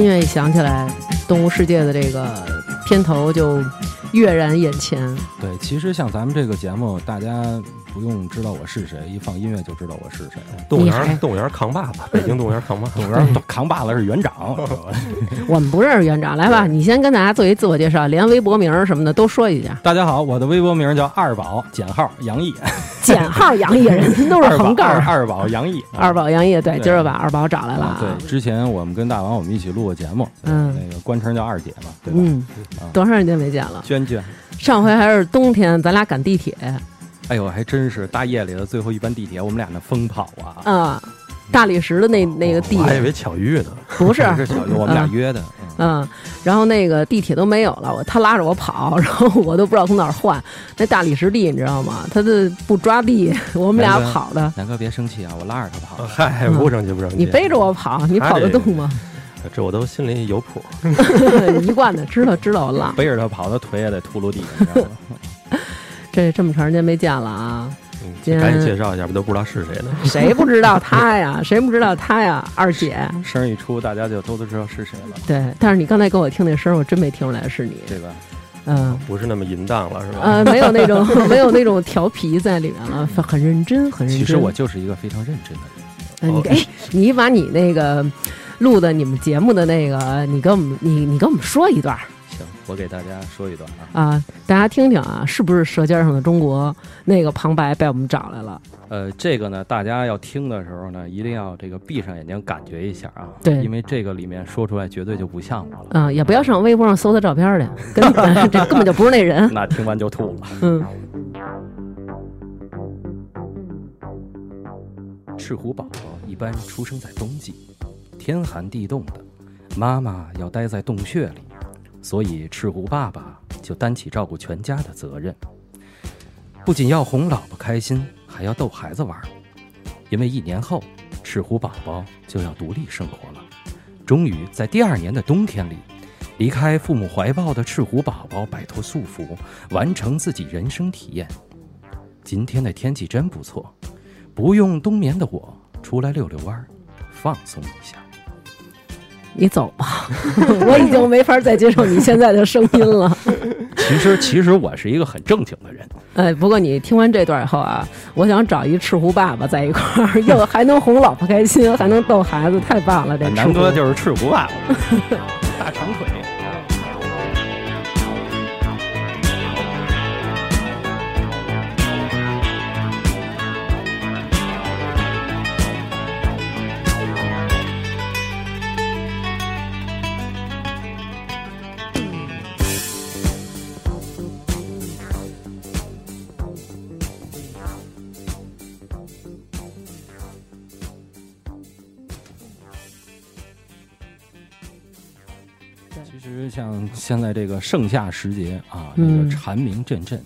音乐一响起来，《动物世界》的这个片头就跃然眼前。对，其实像咱们这个节目，大家不用知道我是谁，一放音乐就知道我是谁。动物园，动物园扛把子，北京动物园扛把子。动物园扛把子是园长，我们不认识园长，来吧，你先跟大家做一自我介绍，连微博名什么的都说一下。大家好，我的微博名叫二宝，简号杨毅，减号杨毅，人家都是横杠儿。二二宝杨毅，二宝杨毅，对，今儿把二宝找来了。对，之前我们跟大王我们一起录过节目，嗯那个官称叫二姐嘛，对吧？嗯啊，多长时间没见了？娟娟，上回还是冬天，咱俩赶地铁哎呦，还真是大夜里的最后一班地铁，我们俩那疯跑啊，啊，大理石的那那个地我还以为巧遇呢。不是，是巧遇，我们俩嗯约的，嗯嗯，然后那个地铁都没有了，我他拉着我跑，然后我都不知道从哪儿换。那大理石地你知道吗？他的不抓地，我们俩跑的。南哥别生气啊，我拉着他跑，嗨，不生气不生气。你背着我跑，你跑得动吗？这我都心里有谱。一贯的，知道知道我浪。背着他跑，他腿也得秃噜地，你知道吗？这这么长时间没见了啊，嗯今天赶紧介绍一下吧，都不知道是谁呢。谁不知道他呀？谁不知道他呀？二姐，声一出，大家就都都知道是谁了，对。但是你刚才给我听那声儿，我真没听出来是你。对吧？嗯。不是那么淫荡了，是吧？呃，没有那种 没有那种调皮在里面了，很认真，很认真。其实我就是一个非常认真的人。哎，你把你那个录的你们节目的那个，你跟我们你你跟我们说一段我给大家说一段啊。啊，大家听听啊，是不是《舌尖上的中国》那个旁白被我们找来了？呃，这个呢，大家要听的时候呢，一定要这个闭上眼睛感觉一下啊。对因为这个里面说出来绝对就不像我了。啊，也不要上微博上搜他照片儿去，跟 这根本就不是那人。那听完就吐了。嗯，赤狐宝宝一般出生在冬季，天寒地冻的，妈妈要待在洞穴里，所以赤狐爸爸就担起照顾全家的责任。不仅要哄老婆开心，还要逗孩子玩儿。因为一年后，赤狐宝宝就要独立生活了。终于在第二年的冬天里，离开父母怀抱的赤狐宝宝摆脱束缚，完成自己人生体验。今天的天气真不错，不用冬眠的我出来溜溜弯儿，放松一下。你走吧，我已经没法再接受你现在的声音了。其实，其实我是一个很正经的人。哎，不过你听完这段以后啊，我想找一赤狐爸爸在一块儿，又还能哄老婆开心，还能逗孩子，太棒了！这赤南哥狐就是赤狐爸爸，现在这个盛夏时节啊，这嗯个蝉鸣阵阵。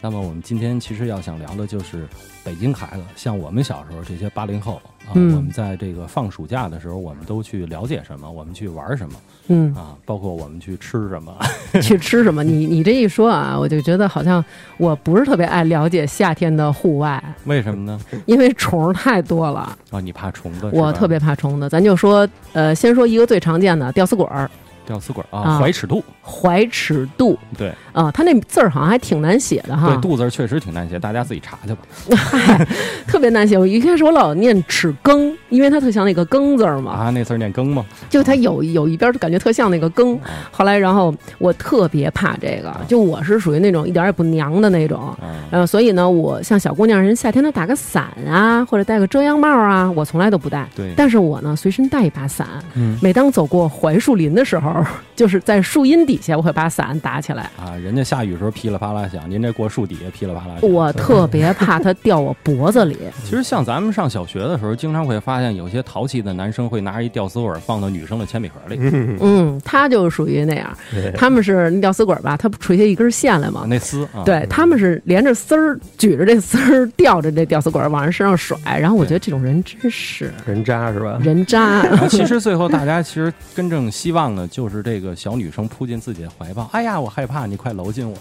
那么我们今天其实要想聊的就是北京孩子，像我们小时候这些八零后啊，嗯我们在这个放暑假的时候，我们都去了解什么，我们去玩什么嗯，啊，包括我们去吃什么。去吃什么？你你这一说啊，我就觉得好像我不是特别爱了解夏天的户外，为什么呢？因为虫儿太多了，啊，你怕虫子？我特别怕虫子。咱就说，呃，先说一个最常见的吊死鬼儿，吊死鬼啊啊，怀尺度。怀尺度对啊，他那字儿好像还挺难写的哈对，，肚字确实挺难写，大家自己查去吧。特别难写。我一开始我老念尺羹，因为它特像那个羹字嘛，啊，那字儿念羹吗？就它有有一边儿感觉特像那个羹。啊后来，然后我特别怕这个，就我是属于那种一点也不娘的那种。啊，呃，所以呢，我像小姑娘，人夏天都打个伞啊，或者戴个遮阳帽啊，我从来都不戴。对，但是我呢，随身带一把伞，嗯每当走过槐树林的时候，就是在树荫底下，我会把伞打起来。啊，人家下雨时候噼里啪啦响，您这过树底下噼里啪啦响。我特别怕它掉我脖子里。其实像咱们上小学的时候，经常会发现有些淘气的男生会拿着一吊死鬼放到女生的铅笔盒里，嗯，他就属于那样。他们是那吊死鬼吧？他不垂下一根线来吗？那丝啊，对，他们是连着丝儿举着这丝儿，吊着这吊死鬼往人身上甩。然后我觉得这种人真是人渣是吧？人渣。其实最后大家其实真正希望的就是这个小女生扑进自己的怀抱。哎呀，我害怕，你快搂紧我。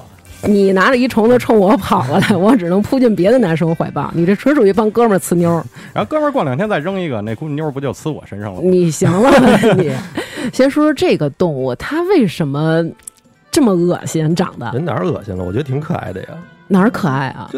你拿着一虫子冲我跑过来，我只能扑进别的男生怀抱。你这纯属于帮哥们儿呲妞儿。然后哥们儿过两天再扔一个，那姑妞儿不就呲我身上了吗？你行了吧你？先说说这个动物，它为什么这么恶心长得？人哪儿恶心了？我觉得挺可爱的呀。哪儿可爱啊？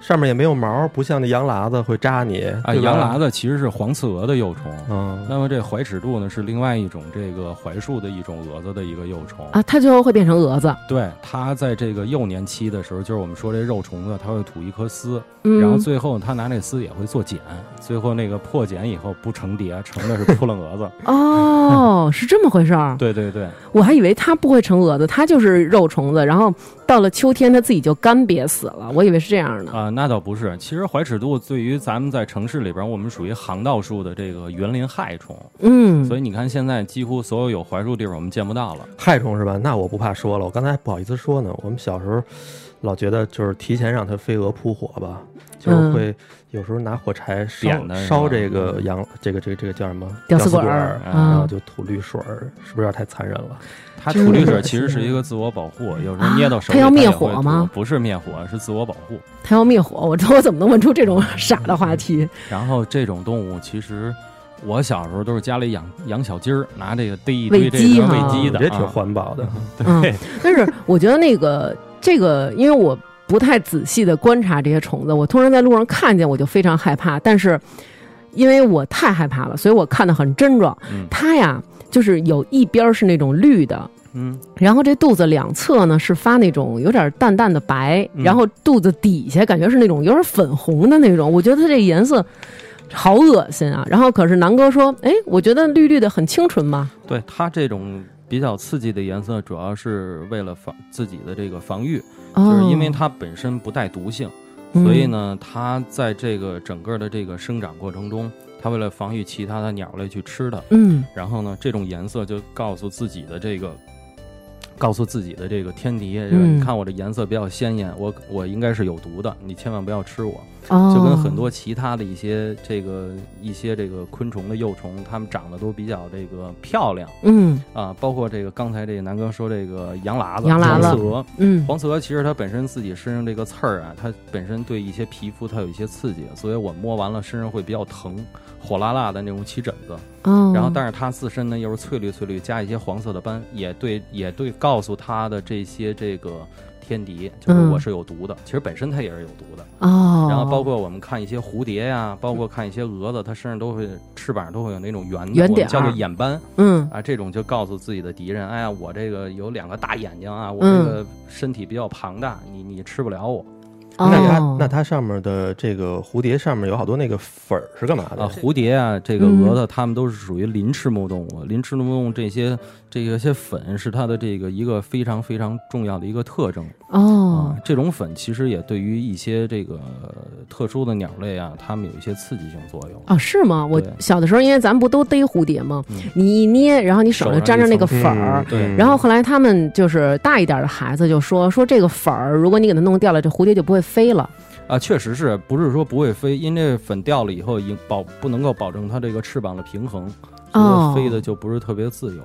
上面也没有毛，不像那羊喇子会扎你啊。羊喇子其实是黄刺蛾的幼虫，嗯，那么这怀齿蠹呢是另外一种这个槐树的一种蛾子的一个幼虫啊。它最后会变成蛾子？对，它在这个幼年期的时候，就是我们说这肉虫子，它会吐一颗丝，嗯、然后最后它拿那丝也会做茧，最后那个破茧以后不成蝶，成的是扑棱蛾子。哦，是这么回事儿？对对对，我还以为它不会成蛾子，它就是肉虫子，然后到了秋天它自己就干瘪死了，我以为是这样的啊。那倒不是，其实怀尺度对于咱们在城市里边，我们属于行道树的这个园林害虫。嗯，所以你看现在几乎所有有槐树地方我们见不到了。害虫是吧？那我不怕说了，我刚才不好意思说呢。我们小时候老觉得就是提前让它飞蛾扑火吧，就是会有时候拿火柴烧烧这个羊，这个这个这个叫什么吊丝管儿，然后就吐绿水儿，是不是有点太残忍了？它吐绿水其实是一个自我保护，有时候捏到手里它要灭火吗？不是灭火，是自我保护。它要灭火，我说我怎么能问出这种傻的话题？然后这种动物其实。我小时候都是家里养养小鸡儿，拿这个逮一堆这个喂鸡的，也挺环保的。对，但是我觉得那个这个，因为我不太仔细的观察这些虫子，我突然在路上看见我就非常害怕。但是因为我太害怕了，所以我看的很真装。它呀，就是有一边是那种绿的，嗯，然后这肚子两侧呢是发那种有点淡淡的白，然后肚子底下感觉是那种有点粉红的那种。我觉得它这颜色。好恶心啊！然后可是南哥说：“哎，我觉得绿绿的很清纯嘛。”对它这种比较刺激的颜色，主要是为了防自己的这个防御，就是因为它本身不带毒性，所以呢，它在这个整个的这个生长过程中，它为了防御其他的鸟类去吃它。嗯，然后呢，这种颜色就告诉自己的这个。告诉自己的这个天敌，你看我这颜色比较鲜艳，我我应该是有毒的，你千万不要吃我。就跟很多其他的一些这个一些这个昆虫的幼虫，它们长得都比较这个漂亮。嗯啊，包括这个刚才这个南哥说这个羊喇子、羊喇子、黄刺蛾。嗯，黄刺蛾其实它本身自己身上这个刺儿啊，它本身对一些皮肤它有一些刺激，所以我摸完了身上会比较疼，火辣辣的那种起疹子。哦，然后但是它自身呢又是翠绿翠绿，加一些黄色的斑，也对也对告诉它的这些这个。天敌就是我是有毒的，其实本身它也是有毒的哦。然后包括我们看一些蝴蝶呀，包括看一些蛾子，它身上都会翅膀都会有那种圆圆点，叫做眼斑。嗯啊，这种就告诉自己的敌人，哎呀，我这个有两个大眼睛啊，我这个身体比较庞大，你你吃不了我。那它那它上面的这个蝴蝶上面有好多那个粉儿是干嘛的啊？蝴蝶啊，这个蛾子，它们都是属于鳞翅目动物。鳞翅目动物这些这个些粉是它的这个一个非常非常重要的一个特征哦。这种粉其实也对于一些这个特殊的鸟类啊，它们有一些刺激性作用啊？是吗？我小的时候，因为咱们不都逮蝴蝶吗？你一捏，然后你手上沾着那个粉儿，对。然后后来他们就是大一点的孩子就说说这个粉儿，如果你给它弄掉了，这蝴蝶就不会。飞了啊，确实是不是说不会飞？因为粉掉了以后，已保不能够保证它这个翅膀的平衡，哦，飞的就不是特别自由。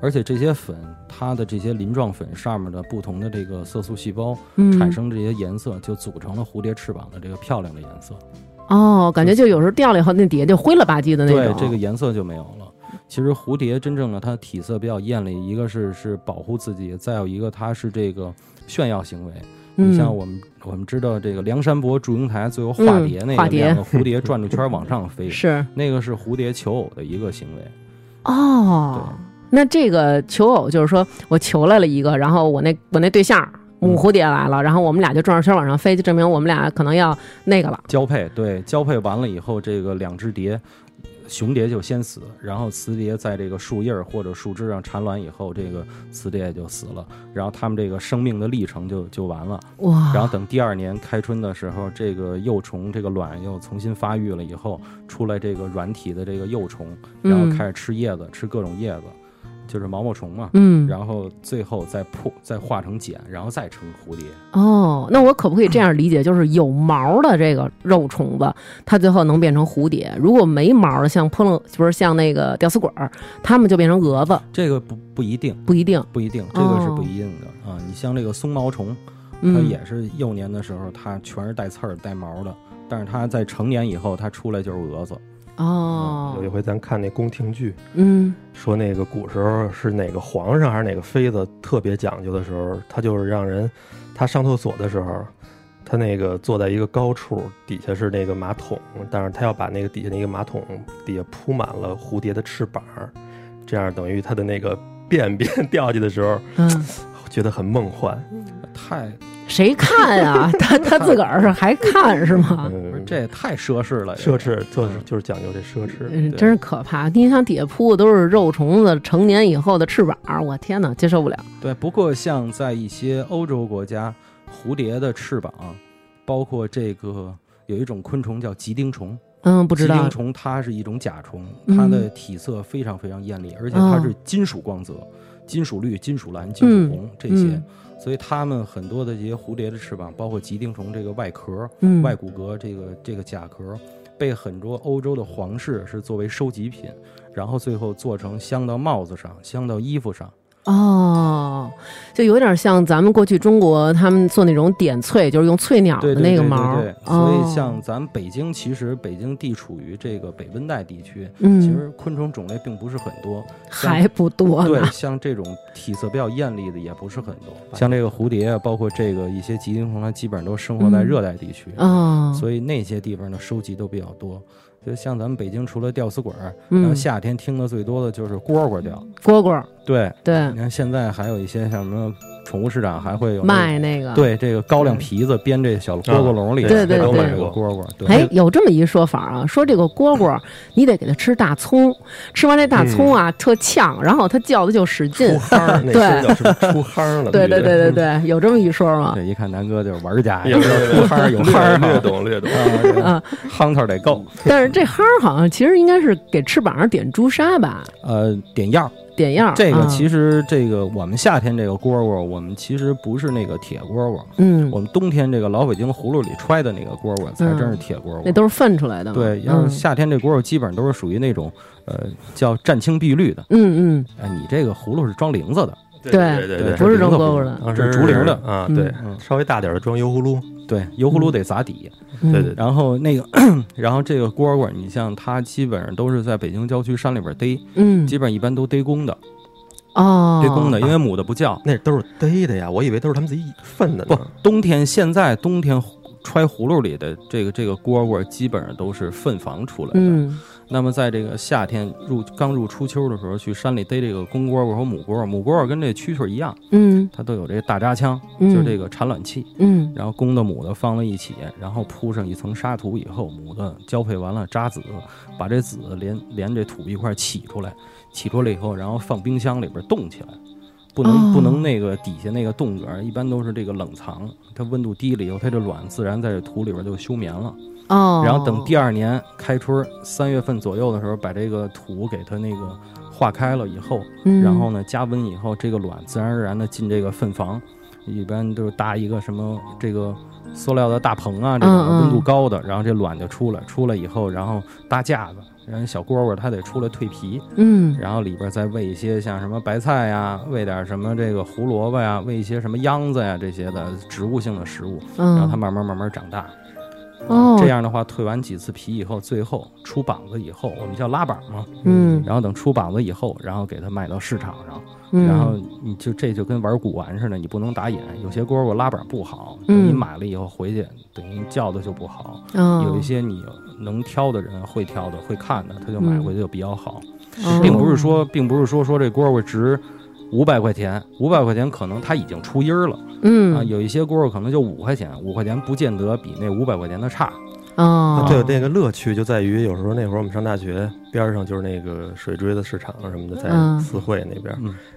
而且这些粉，它的这些鳞状粉上面的不同的这个色素细胞产生这些颜色，就组成了蝴蝶翅膀的这个漂亮的颜色。哦，感觉就有时候掉了以后，那底下就灰了吧唧的那种，对，这个颜色就没有了。其实蝴蝶真正的它体色比较艳丽，一个是是保护自己，再有一个它是这个炫耀行为。你像我们，我们知道这个梁山伯祝英台最后化蝶那个两个蝴蝶转着圈往上飞，是那个是蝴蝶求偶的一个行为。哦，那这个求偶就是说我求来了一个，然后我那我那对象母蝴蝶来了，然后我们俩就转着圈往上飞，就证明我们俩可能要那个了。交配，对，交配完了以后，这个两只蝶。雄蝶就先死，然后雌蝶在这个树叶或者树枝上产卵以后，这个雌蝶也就死了，然后它们这个生命的历程就就完了。哇！然后等第二年开春的时候，这个幼虫这个卵又重新发育了以后，出来这个软体的这个幼虫，然后开始吃叶子，吃各种叶子。就是毛毛虫嘛，嗯，然后最后再破，再化成茧，然后再成蝴蝶。哦，那我可不可以这样理解，就是有毛的这个肉虫子，它最后能变成蝴蝶；如果没毛的，像扑棱，不是像那个吊丝管，它们就变成蛾子。这个不不一定，不一定，不一定，这个是不一定的啊。你像这个松毛虫，它也是幼年的时候，它全是带刺儿、带毛的，但是它在成年以后，它出来就是蛾子。哦，有一回咱看那宫廷剧，嗯，说那个古时候是哪个皇上还是哪个妃子特别讲究的时候，他就是让人他上厕所的时候，他那个坐在一个高处，底下是那个马桶，但是他要把那个底下那个马桶底下铺满了蝴蝶的翅膀，这样等于他的那个便便掉下去的时候，嗯，觉得很梦幻，太。谁看啊？他他自个儿是还看是吗？这也太奢侈了，奢侈就是就是讲究这奢侈，嗯，真是可怕。你想底下铺的都是肉虫子成年以后的翅膀，我天哪，接受不了。对，不过像在一些欧洲国家，蝴蝶的翅膀，包括这个有一种昆虫叫吉丁虫，嗯，不知道。吉丁虫它是一种甲虫，它的体色非常非常艳丽，而且它是金属光泽，金属绿、金属蓝、金属红这些。所以它们很多的这些蝴蝶的翅膀，包括棘丁虫这个外壳、外骨骼这个这个甲壳，被很多欧洲的皇室是作为收集品，然后最后做成镶到帽子上、镶到衣服上。哦，就有点像咱们过去中国他们做那种点翠，就是用翠鸟的那个毛。对，所以像咱们北京，其实北京地处于这个北温带地区，嗯，其实昆虫种类并不是很多，还不多。对，像这种体色比较艳丽的也不是很多，像这个蝴蝶啊，包括这个一些吉丁虫，它基本上都生活在热带地区，哦，所以那些地方的收集都比较多。就像咱们北京，除了吊死鬼儿，然后夏天听的最多的就是蝈蝈叫。蝈蝈，对对。你看现在还有一些像什么宠物市场还会有卖那个，对这个高粱皮子编这小蝈蝈笼里，对对对，这个蝈蝈。哎，有这么一说法啊，说这个蝈蝈你得给它吃大葱，吃完这大葱啊特呛，然后它叫的就使劲，出夯对，出夯了。对对对对对，有这么一说吗？这一看南哥就是玩家，有出夯有夯，略懂略懂啊，夯头得够。但是这夯好像其实应该是给翅膀上点朱砂吧？呃，点药。点样，这个其实这个我们夏天这个蝈蝈，我们其实不是那个铁蝈蝈，嗯，我们冬天这个老北京葫芦里揣的那个蝈蝈才真是铁蝈蝈，那都是粪出来的。对，要是夏天这蝈蝈基本上都是属于那种呃叫湛青碧绿的，嗯嗯，哎，你这个葫芦是装铃子的，对对对，不是装蝈蝈的，是竹林的啊，对，稍微大点的装油葫芦，对，油葫芦得砸底，对对，然后那个，然后这个蝈蝈，你像它基本上都是在北京郊区山里边逮，嗯，基本上一般都逮公的。哦，逮公的，因为母的不叫，那都是逮的呀。我以为都是他们自己粪的。不，冬天现在冬天揣葫芦里的这个这个蝈蝈，基本上都是粪房出来的。嗯，那么在这个夏天入刚入初秋的时候，去山里逮这个公蝈蝈和母蝈蝈，母蝈蝈跟这蛐蛐一样，嗯，它都有这个大扎枪，就是这个产卵器，嗯，然后公的母的放在一起，然后铺上一层沙土以后，母的交配完了扎子，把这子连连这土一块起出来。起出来以后，然后放冰箱里边冻起来，不能不能那个底下那个冻格，一般都是这个冷藏，它温度低了以后，它这卵自然在这土里边就休眠了。哦，然后等第二年开春三月份左右的时候，把这个土给它那个化开了以后，然后呢加温以后，这个卵自然而然的进这个粪房，一般都是搭一个什么这个塑料的大棚啊，这种温度高的，然后这卵就出来，出来以后，然后搭架子。人小蝈蝈它得出来蜕皮，嗯，然后里边再喂一些像什么白菜呀，喂点什么这个胡萝卜呀，喂一些什么秧子呀这些的植物性的食物，然后它慢慢慢慢长大。哦，这样的话蜕完几次皮以后，最后出膀子以后，我们叫拉膀嘛，嗯，然后等出膀子以后，然后给它卖到市场上，嗯，然后你就这就跟玩古玩似的，你不能打眼，有些蝈蝈拉膀不好，等你买了以后回去，等于叫的就不好，嗯。有一些你。能挑的人会挑的会看的，他就买回去就比较好，并不是说，并不是说说这蝈蝈值五百块钱，五百块钱可能它已经出音儿了，嗯。啊，有一些蝈蝈可能就五块钱，五块钱不见得比那五百块钱的差。哦，对，那个乐趣就在于有时候那会儿我们上大学边上就是那个水锥子市场什么的，在四惠那边，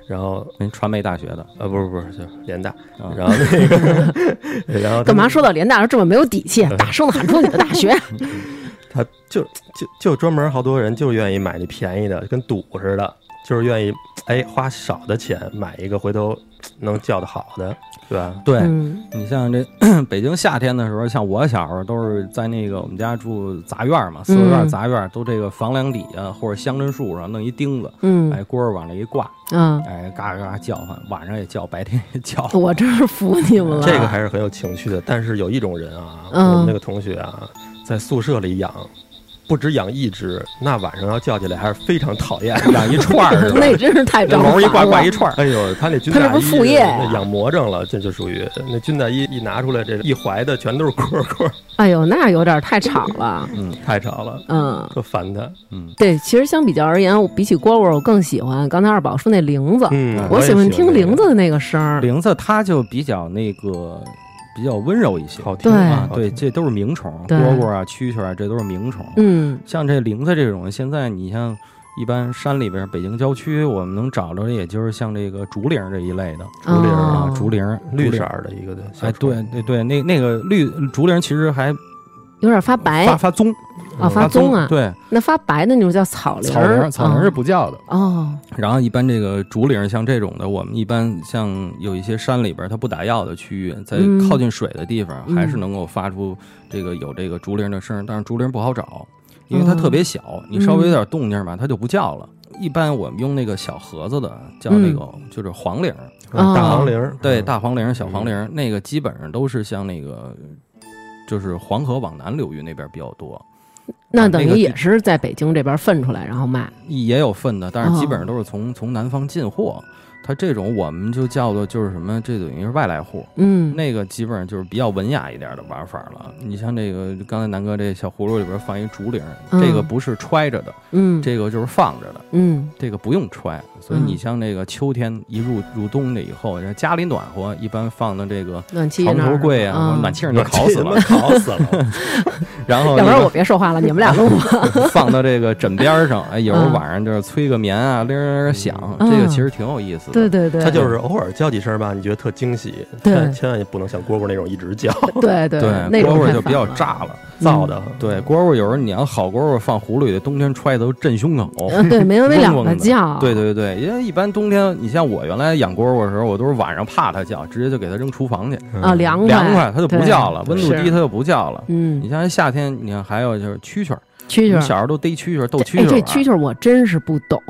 然后传媒大学的，呃，不是不是，就联大，然后那个，然后干嘛说到联大这么没有底气，大声的喊出你的大学？他就就就专门好多人就愿意买那便宜的，跟赌似的，就是愿意哎花少的钱买一个，回头能叫的好的，对吧？对你像这 北京夏天的时候，像我小时候都是在那个我们家住杂院嘛，四合院杂院都这个房梁底下或者香椿树上弄一钉子，嗯，哎锅儿往那一挂，嗯，哎嘎嘎叫唤，晚上也叫，白天 也叫。我真是服你们了，这个还是很有情趣的。但是有一种人啊，我们那个同学啊。在宿舍里养，不止养一只，那晚上要叫起来还是非常讨厌。养一串儿，那真是太毛一挂挂一串儿。哎呦，他那军大衣养魔怔了，这就属于那军大衣一拿出来，这一怀的全都是蝈蝈。哎呦，那有点太吵了，嗯，太吵了，嗯，特烦他。嗯，对，其实相比较而言，比起蝈蝈，我更喜欢刚才二宝说那铃子。嗯，我喜欢听铃子的那个声儿。铃子它就比较那个。比较温柔一些，好听啊！对，这都是名虫，蝈蝈啊、蛐蛐啊，这都是名虫。嗯，像这铃子这种，现在你像一般山里边、北京郊区，我们能找着的，也就是像这个竹铃这一类的竹铃啊，竹铃，绿色的一个的。哎，对对对，那那个绿竹铃其实还有点发白，发发棕。啊，发棕啊，对，那发白的那种叫草铃，草铃，草铃是不叫的。哦。然后一般这个竹铃像这种的，我们一般像有一些山里边它不打药的区域，在靠近水的地方，还是能够发出这个有这个竹铃的声。但是竹铃不好找，因为它特别小，你稍微有点动静吧，它就不叫了。一般我们用那个小盒子的，叫那个就是黄铃，大黄铃，对，大黄铃、小黄铃，那个基本上都是像那个就是黄河往南流域那边比较多。那等于也是在北京这边分出来，然后卖，也有分的，但是基本上都是从从南方进货。它这种我们就叫做就是什么，这等于是外来户。嗯，那个基本上就是比较文雅一点的玩法了。你像这个刚才南哥这小葫芦里边放一竹铃，这个不是揣着的，嗯，这个就是放着的，嗯，这个不用揣。所以你像那个秋天一入入冬了以后，家里暖和，一般放的这个暖气床头柜啊，暖气上就烤死了，烤死了。然后要不然我别说话了，你们俩录。放到这个枕边上，哎，有时候晚上就是催个眠啊，铃铃响，这个其实挺有意思的。对对对，它就是偶尔叫几声吧，你觉得特惊喜。对，千万也不能像蝈蝈那种一直叫。对对对，蝈蝈就比较炸了，燥的。对，蝈蝈有时候你要好蝈蝈放葫芦里，冬天揣的都震胸口。对，没完没了的叫。对对对，因为一般冬天，你像我原来养蝈蝈的时候，我都是晚上怕它叫，直接就给它扔厨房去啊，凉凉快，它就不叫了，温度低它就不叫了。嗯，你像夏天，你看还有就是蛐蛐。蛐蛐，小时候都逮蛐蛐，逗蛐蛐。哎，这蛐蛐我真是不懂。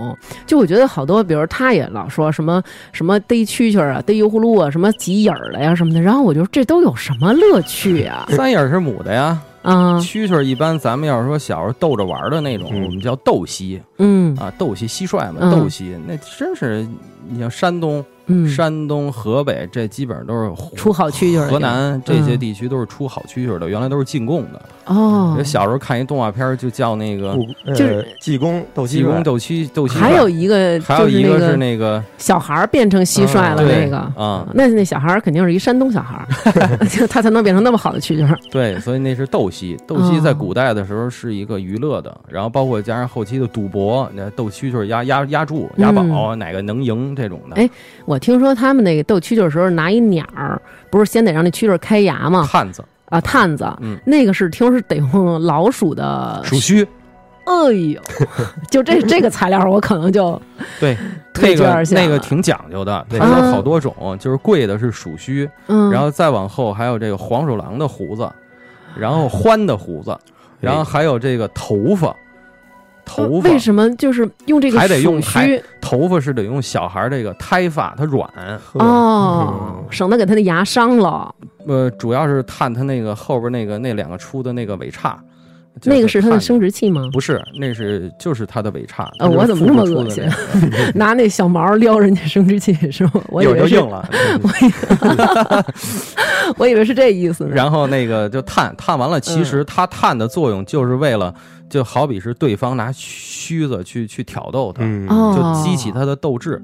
就我觉得好多，比如他也老说什么什么逮蛐蛐啊，逮油葫芦啊，什么挤眼儿的呀什么的。然后我就这都有什么乐趣呀？三眼是母的呀。啊，蛐蛐一般咱们要是说小时候逗着玩的那种，我们叫斗蟋。嗯啊，斗蟋蟋蟀嘛，斗蟋那真是你像山东。嗯，山东、河北这基本上都是出好蛐蛐，河南这些地区都是出好蛐蛐的，原来都是进贡的。哦，小时候看一动画片，就叫那个，就是济公斗济公斗蛐斗蟋。还有一个，还有一个是那个小孩变成蟋蟀了那个啊，那那小孩肯定是一山东小孩，他才能变成那么好的蛐蛐。对，所以那是斗蟋。斗蟋在古代的时候是一个娱乐的，然后包括加上后期的赌博，那斗蛐蛐压压压注押宝，哪个能赢这种的。哎，我听说他们那。个斗蛐蛐的时候拿一鸟儿，不是先得让那蛐蛐开牙吗？探子啊，探子，嗯，那个是听说是得用老鼠的鼠须。哎呦，就这这个材料，我可能就 对那个那个挺讲究的，它有好多种，就是贵的是鼠须，嗯，然后再往后还有这个黄鼠狼的胡子，然后獾的胡子，然后还有这个头发。头发为什么就是用这个？还得用须，头发是得用小孩这个胎发，它软哦，省得给他的牙伤了。呃，主要是探他那个后边那个那两个出的那个尾叉，那个是他的生殖器吗？不是，那是就是他的尾叉。呃，我怎么那么恶心？拿那小毛撩人家生殖器是吗？我以为硬了。我以为是这意思。然后那个就探探完了，其实他探的作用就是为了。就好比是对方拿须子去去挑逗他，就激起他的斗志。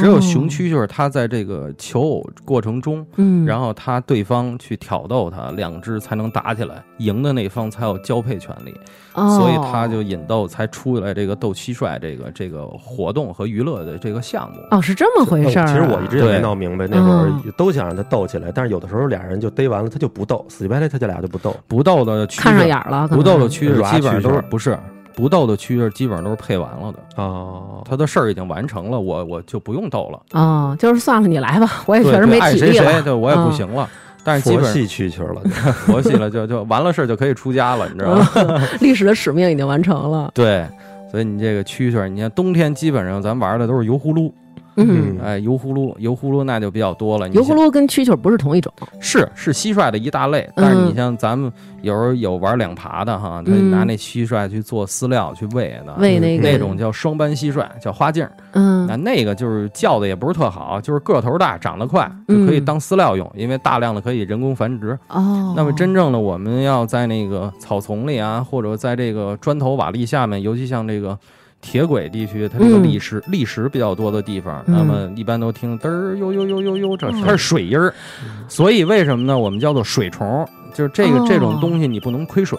只有雄区就是他在这个求偶过程中，嗯，然后他对方去挑逗他，两只才能打起来，赢的那方才有交配权利。所以他就引逗，才出来这个斗蟋蟀这个这个活动和娱乐的这个项目。哦，是这么回事儿。其实我一直也没闹明白，那会儿都想让他斗起来，但是有的时候俩人就逮完了，他就不斗，死乞白赖他就俩就不斗，不斗的看上眼了，不斗的蛐蛐基本上都是不是。不斗的蛐蛐基本上都是配完了的。啊，他的事儿已经完成了，我我就不用斗了。哦，就是算了，你来吧，我也确实没体力了，对，我也不行了。但是基本系蛐蛐了，佛系了，就就完了事儿就可以出家了，你知道吗？历史的使命已经完成了。对，所以你这个蛐蛐，你看冬天基本上咱玩的都是油葫芦，嗯，哎，油葫芦，油葫芦那就比较多了。油葫芦跟蛐蛐不是同一种，是是蟋蟀的一大类。但是你像咱们有时候有玩两爬的哈，他拿那蟋蟀去做饲料去喂的，喂那个那种叫双斑蟋蟀，叫花镜。嗯，那那个就是叫的也不是特好，就是个头大，长得快，就可以当饲料用，因为大量的可以人工繁殖。哦，那么真正的我们要在那个草丛里啊，或者在这个砖头瓦砾下面，尤其像这个。铁轨地区，它这个砾石砾石比较多的地方，那么一般都听嘚儿呦呦呦呦呦，这它是水音儿，所以为什么呢？我们叫做水虫，就是这个这种东西你不能亏水，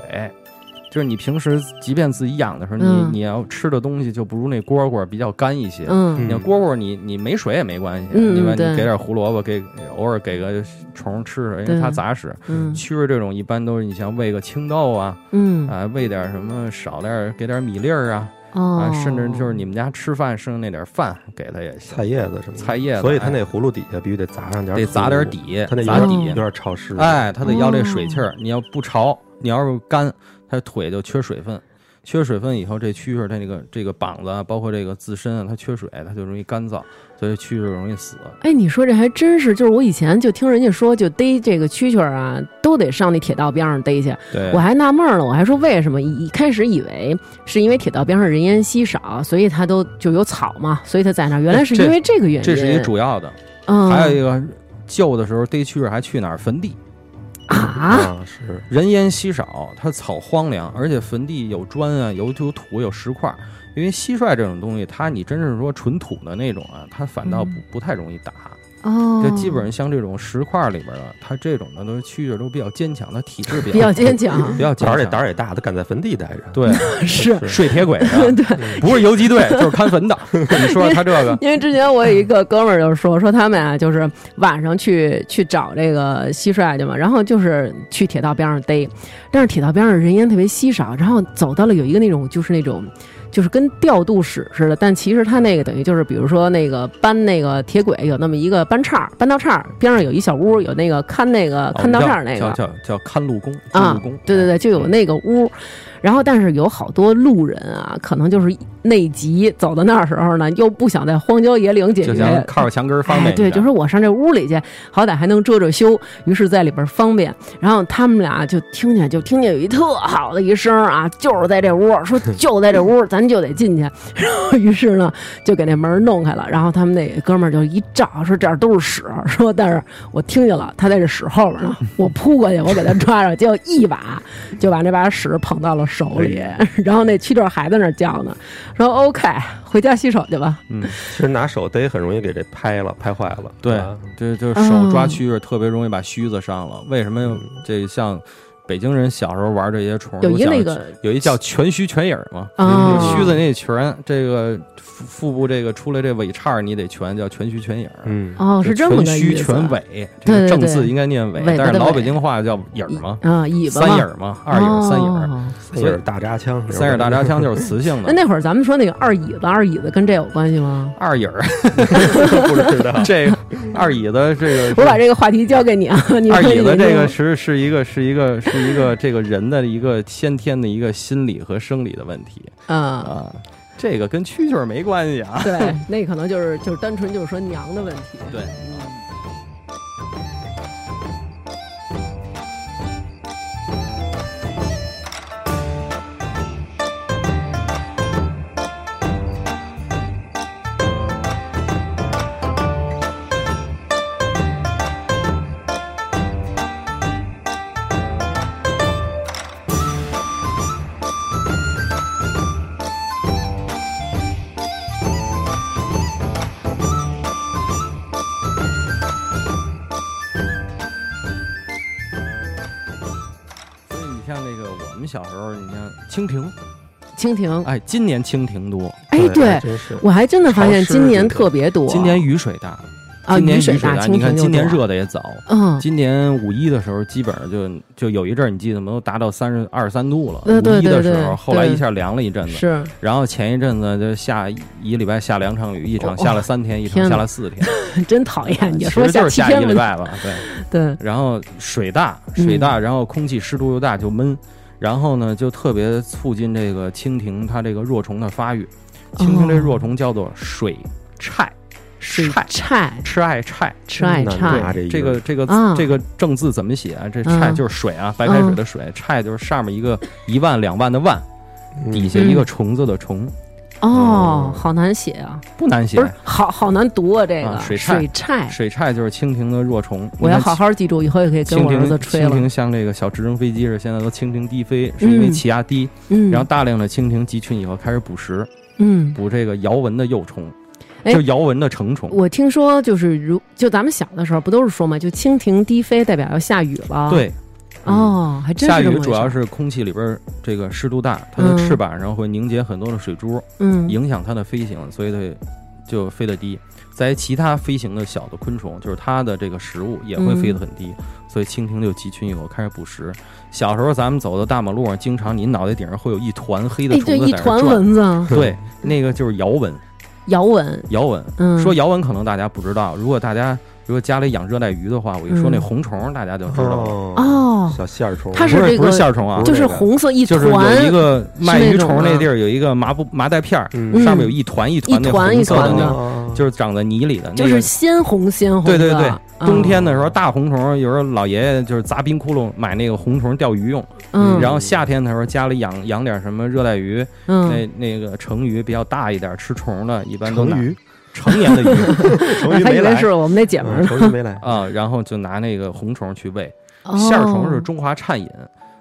就是你平时即便自己养的时候，你你要吃的东西就不如那蝈蝈比较干一些。嗯，你蝈蝈你你没水也没关系，另外你给点胡萝卜，给偶尔给个虫吃，因为它杂食。嗯，蛐儿这种一般都是你像喂个青豆啊，嗯。啊喂点什么少点给点米粒儿啊。啊，甚至就是你们家吃饭剩那点饭给他也行，菜叶子什么菜叶子，所以他那葫芦底下必须得砸上点，得砸点底，他那砸底有点潮湿，哎，他得要这水气儿。你要不潮，你要是干，他腿就缺水分。缺水分以后，这蛐蛐它那个这个膀子，包括这个自身啊，它缺水，它就容易干燥，所以蛐蛐容易死。哎，你说这还真是，就是我以前就听人家说，就逮这个蛐蛐啊，都得上那铁道边上逮去。对，我还纳闷了，我还说为什么？一开始以为是因为铁道边上人烟稀少，所以它都就有草嘛，所以它在那。原来是因为这个原因。这是一个主要的。嗯，还有一个旧的时候逮蛐蛐还去哪儿坟地。啊，是人烟稀少，它草荒凉，而且坟地有砖啊，有有土，有石块。因为蟋蟀这种东西，它你真是说纯土的那种啊，它反倒不不太容易打。哦，就基本上像这种石块里边的，它这种的都是蛐蛐都比较坚强，它体质比较坚强，比较强，而且胆儿也大，它敢在坟地待着。对，是。睡铁轨的，对，不是游击队就是看坟的。你说他这个，因为之前我有一个哥们儿就说说他们啊，就是晚上去去找这个蟋蟀去嘛，然后就是去铁道边上逮，但是铁道边上人烟特别稀少，然后走到了有一个那种就是那种。就是跟调度室似的，但其实它那个等于就是，比如说那个搬那个铁轨有那么一个搬岔，搬道岔边上有一小屋，有那个看那个看道岔那个叫叫叫看路工啊，对对对，就有那个屋。然后，但是有好多路人啊，可能就是内急，走到那儿时候呢，又不想在荒郊野岭解决，就想靠着墙根方便。对，就说我上这屋里去，好歹还能遮遮羞，于是在里边方便。然后他们俩就听见，就听见有一特好的一声啊，就是在这屋，说就在这屋，咱就得进去。然后于是呢，就给那门弄开了。然后他们那哥们儿就一照，说这儿都是屎，说但是我听见了，他在这屎后边呢，我扑过去，我给他抓着，结果一把就把那把屎捧到了。手里，然后那蛐蛐还在那叫呢，说 OK，回家洗手去吧。嗯，其实拿手逮很容易给这拍了，拍坏了。对，这就是手抓蛐蛐特别容易把须子伤了。为什么这像？北京人小时候玩这些虫，有一那个有一叫全须全影嘛，须子那全，这个腹腹部这个出来这尾叉你得全，叫全须全影。嗯，哦，是这么全须全尾，这个正字应该念尾，但是老北京话叫影嘛，啊，尾巴三影嘛，二影三影，三影大扎枪，三影大扎枪就是磁性的。那那会儿咱们说那个二椅子，二椅子跟这有关系吗？二影 不知道。这二椅子这个，我把这个话题交给你啊，二椅子这个是是一个是一个是。一个这个人的一个先天的一个心理和生理的问题嗯啊，这个跟蛐蛐没关系啊。对，那可能就是就是单纯就是说娘的问题。对。蜻蜓，蜻蜓，哎，今年蜻蜓多，哎，对，我还真的发现今年特别多，今年雨水大。啊，今年雨水大，你看今年热的也早。嗯，今年五一的时候，基本上就就有一阵，你记得吗？都达到三十二三度了。五一的时候，后来一下凉了一阵子。是。然后前一阵子就下一礼拜下两场雨，一场下了三天，一场下了四天。真讨厌！你说就是下一礼拜吧？对对。然后水大，水大，然后空气湿度又大，就闷。然后呢，就特别促进这个蜻蜓它这个若虫的发育。蜻蜓这若虫叫做水菜。水菜，吃爱菜，吃爱菜。这个这个这个正字怎么写啊？这菜就是水啊，白开水的水。菜就是上面一个一万两万的万，底下一个虫子的虫。哦，好难写啊！不难写，不是好好难读啊！这个水菜，水菜，水菜就是蜻蜓的若虫。我要好好记住，以后也可以跟我儿子吹了。蜻蜓像这个小直升飞机似的，现在都蜻蜓低飞，是因为气压低。嗯，然后大量的蜻蜓集群以后开始捕食，嗯，捕这个摇蚊的幼虫，就摇蚊的成虫。我听说就是如就咱们小的时候不都是说嘛，就蜻蜓低飞代表要下雨了。对。哦，还真下雨主要是空气里边这个湿度大，它的翅膀上会凝结很多的水珠，嗯，影响它的飞行，所以它就飞得低。在其他飞行的小的昆虫，就是它的这个食物也会飞得很低，所以蜻蜓就集群以后开始捕食。小时候咱们走到大马路上，经常你脑袋顶上会有一团黑的虫子一团蚊子，对，那个就是摇蚊。摇蚊，摇蚊。嗯说摇蚊可能大家不知道，如果大家。如果家里养热带鱼的话，我一说那红虫，大家就知道了。哦，小线虫，它是这个不是线虫啊？就是红色一团。就是有一个卖鱼虫那地儿有一个麻布麻袋片儿，上面有一团一团那红色的，那就是长在泥里的。就是鲜红鲜红。对对对，冬天的时候大红虫，有时候老爷爷就是砸冰窟窿买那个红虫钓鱼用。嗯。然后夏天的时候家里养养点什么热带鱼，那那个成鱼比较大一点吃虫的，一般都拿。成年的鱼，成鱼没来是我们那姐们儿呢，没来啊，然后就拿那个红虫去喂，线虫是中华颤饮，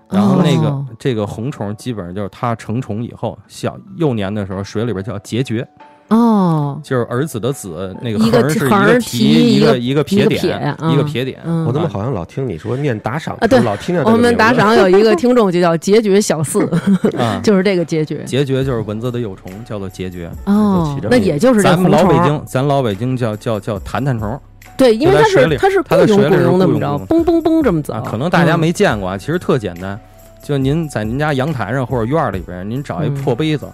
然后那个这个红虫基本上就是它成虫以后，小幼年的时候水里边叫孑孓。哦，就是儿子的子，那个横是一个提一个一个撇点，一个撇点。我怎么好像老听你说念打赏？啊，对，老听见我们打赏有一个听众就叫孑孓小四，就是这个孑孓。孑孓就是蚊子的幼虫，叫做孑孓。哦，那也就是咱们老北京，咱老北京叫叫叫弹弹虫。对，因为它是它是它在水里是那么着，嘣嘣嘣这么走。可能大家没见过啊，其实特简单，就您在您家阳台上或者院里边，您找一破杯子。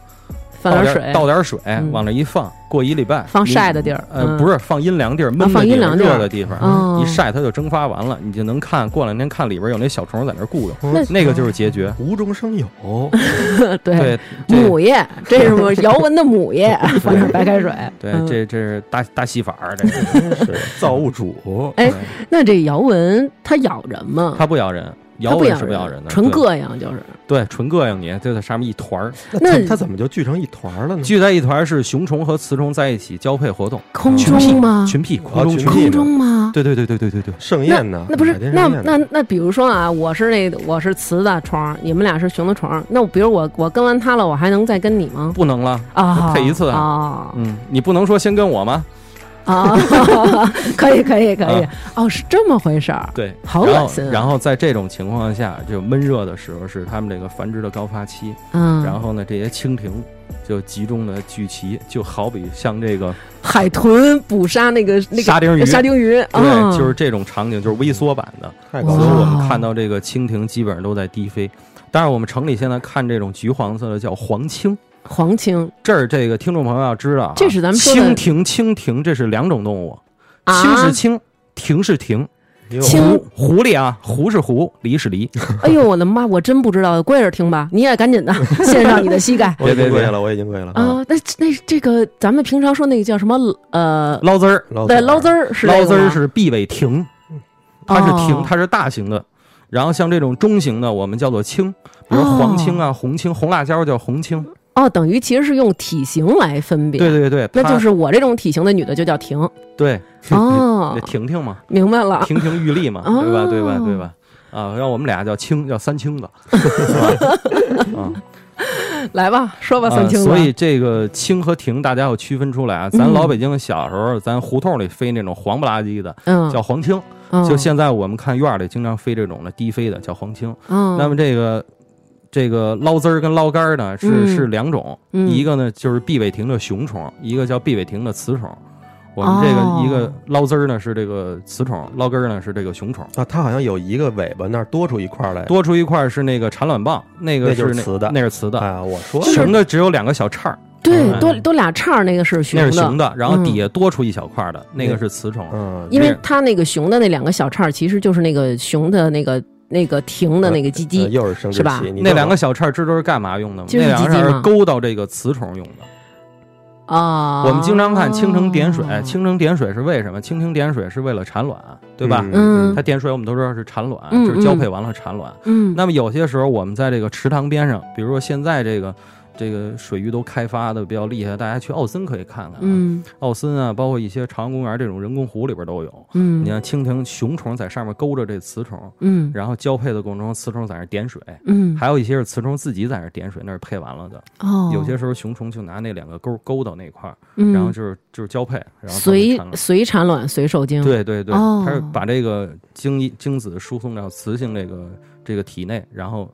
倒点水，倒点水，往那一放，过一礼拜，放晒的地儿，呃，不是放阴凉地儿，闷的地儿，热的地方，一晒它就蒸发完了，你就能看，过两天看里边有那小虫在那雇佣，那个就是结局，无中生有。对，母液，这是么姚文的母液，放点白开水。对，这这是大大戏法，这 是造物主。哎，那这姚文它咬人吗？它不咬人。咬蚊是不咬人的，纯膈应就是。对，纯膈应你，就在上面一团儿。那它怎么就聚成一团了呢？聚在一团是雄虫和雌虫在一起交配活动。空中吗？群癖，空中空中吗？对对对对对对对。盛宴呢？那不是那那那比如说啊，我是那我是雌的虫，你们俩是雄的虫，那我比如我我跟完它了，我还能再跟你吗？不能了啊，配一次啊。嗯，你不能说先跟我吗？啊，可以可以可以，哦，是这么回事儿，对，好恶心。然后在这种情况下，就闷热的时候是他们这个繁殖的高发期，嗯，然后呢，这些蜻蜓就集中的聚齐，就好比像这个海豚捕杀那个那个沙丁鱼，沙丁鱼，对，就是这种场景，就是微缩版的。所以我们看到这个蜻蜓基本上都在低飞，但是我们城里现在看这种橘黄色的叫黄青。黄青，这儿这个听众朋友要知道，这是咱们蜻蜓、蜻蜓，这是两种动物，青是青，蜓是蜓，青狐狸啊，狐是狐，狸是狸。哎呦，我的妈，我真不知道，跪着听吧，你也赶紧的，献上你的膝盖。我已经跪了，我已经跪了啊。那那这个，咱们平常说那个叫什么？呃，捞滋儿，对，捞滋儿是捞滋儿是臂尾蜓，它是蜓，它是大型的。然后像这种中型的，我们叫做青，比如黄青啊、红青，红辣椒叫红青。哦，等于其实是用体型来分别。对对对，那就是我这种体型的女的就叫婷。对，哦，婷婷嘛，明白了，亭亭玉立嘛，对吧？对吧？对吧？啊，让我们俩叫青，叫三青子。啊，来吧，说吧，三青子。所以这个青和亭大家要区分出来啊。咱老北京小时候，咱胡同里飞那种黄不拉几的，叫黄青。就现在我们看院里经常飞这种的低飞的，叫黄青。嗯，那么这个。这个捞汁儿跟捞干儿呢是是两种，一个呢就是碧尾蜓的雄虫，一个叫碧尾蜓的雌虫。我们这个一个捞汁儿呢是这个雌虫，捞根儿呢是这个雄虫。啊。它好像有一个尾巴那儿多出一块来，多出一块是那个产卵棒，那个是雌的，那是雌的。啊。我说雄的只有两个小叉儿，对，多多俩叉儿，那个是雄的，那是雄的，然后底下多出一小块的那个是雌虫，嗯，因为它那个雄的那两个小叉儿其实就是那个雄的那个。那个停的那个鸡鸡，又是生殖器，那两个小翅知道是干嘛用的吗？那两个是勾到这个雌虫用的。啊。我们经常看蜻蜓点水，蜻蜓点水是为什么？蜻蜓点水是为了产卵，对吧？嗯，它点水我们都知道是产卵，就是交配完了产卵。嗯，那么有些时候我们在这个池塘边上，比如说现在这个。这个水域都开发的比较厉害，大家去奥森可以看看。嗯，奥森啊，包括一些朝阳公园这种人工湖里边都有。嗯，你看蜻蜓雄虫在上面勾着这雌虫，嗯，然后交配的过程中，雌虫在那点水，嗯，还有一些是雌虫自己在那点水，那是配完了的。哦，有些时候雄虫就拿那两个钩勾到那块儿，嗯，然后就是就是交配，然后随随产卵随受精。对对对，它是把这个精精子输送到雌性这个这个体内，然后。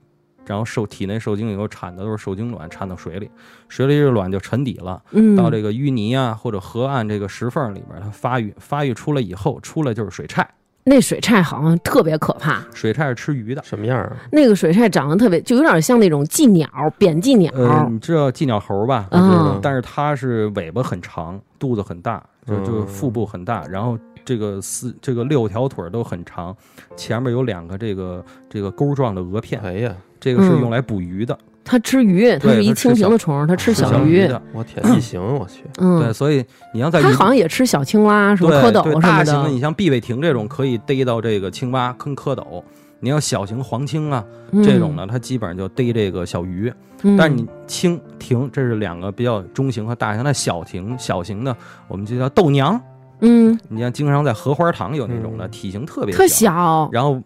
然后受体内受精以后产的都是受精卵，产到水里，水里这卵就沉底了，到这个淤泥啊或者河岸这个石缝里边，它发育发育出来以后，出来就是水菜。那水菜好像特别可怕。水菜是吃鱼的，什么样啊？那个水菜长得特别，就有点像那种寄鸟，扁寄鸟。你知道寄鸟猴吧？嗯。但是它是尾巴很长，肚子很大，就就腹部很大，然后。这个四这个六条腿都很长，前面有两个这个这个钩状的鹅片。哎呀，这个是用来捕鱼的。它吃鱼，它是一蜻蜓的虫，它吃小鱼。我天，异形，我去。嗯，对，所以你要在它好像也吃小青蛙，什么蝌蚪什么的。大型的，你像碧尾蜓这种可以逮到这个青蛙跟蝌蚪。你要小型黄青啊这种呢，它基本上就逮这个小鱼。但是你蜻蜓这是两个比较中型和大型的小型小型的，我们就叫豆娘。嗯，你像经常在荷花塘有那种的，体型特别特小，然后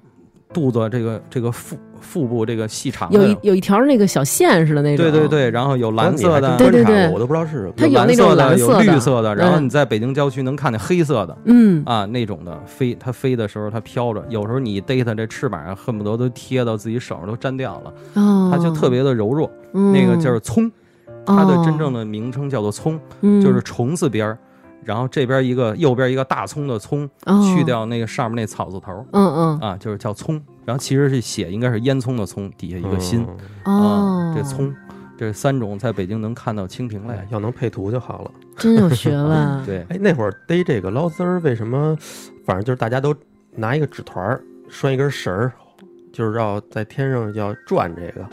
肚子这个这个腹腹部这个细长，有一有一条那个小线似的那种。对对对，然后有蓝色的，对对对，我都不知道是什么。它有蓝色的，有绿色的，然后你在北京郊区能看见黑色的，嗯啊那种的飞，它飞的时候它飘着，有时候你逮它这翅膀上恨不得都贴到自己手上都粘掉了，哦它就特别的柔弱。那个就是葱，它的真正的名称叫做葱，就是虫字边儿。然后这边一个，右边一个大葱的葱，去掉那个上面那草字头，嗯嗯，啊，就是叫葱。然后其实是写应该是烟囱的葱，底下一个心，啊，这葱，这三种在北京能看到蜻蜓类，要能配图就好了，真有学问。对，哎，那会儿逮这个捞丝儿，为什么？反正就是大家都拿一个纸团儿，拴一根绳儿，就是要在天上要转这个。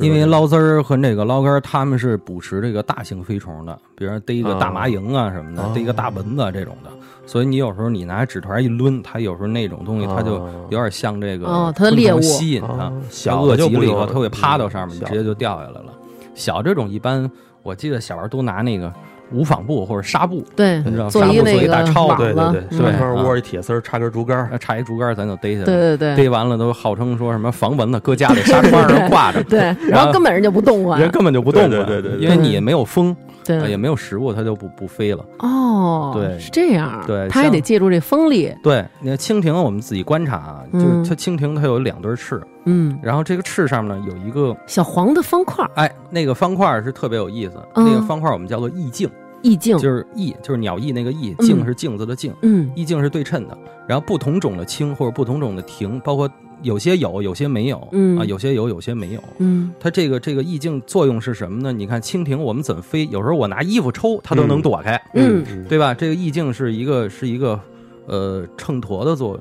因为捞丝儿和那个捞竿，他们是捕食这个大型飞虫的，比如说逮一个大麻蝇啊什么的，逮一个大蚊子这种的。所以你有时候你拿纸团一抡，它有时候那种东西，它就有点像这个它的猎物吸引它，小饿极了以后，它会趴到上面，直接就掉下来了。小这种一般，我记得小孩都拿那个。无纺布或者纱布，对，你知道做一那个超，对对对，对，窝一铁丝儿，插根竹竿，插一竹竿，咱就逮下来。对对对，逮完了都号称说什么防蚊子，搁家里纱窗上挂着。对，然后根本人就不动啊，人根本就不动啊，对对，因为你没有风，对，也没有食物，它就不不飞了。哦，对，是这样。对，它还得借助这风力。对，你看蜻蜓，我们自己观察啊，就是它蜻蜓它有两对翅，嗯，然后这个翅上面呢有一个小黄的方块，哎，那个方块是特别有意思，那个方块我们叫做意境。意境就是意，就是鸟意那个意，镜是镜子的镜，嗯，意境是对称的。然后不同种的青或者不同种的蜓，包括有些有，有些没有，嗯啊，有些有，有些没有，嗯，它这个这个意境作用是什么呢？你看蜻蜓，我们怎么飞？有时候我拿衣服抽，它都能躲开，嗯，对吧？这个意境是一个是一个呃秤砣的作用。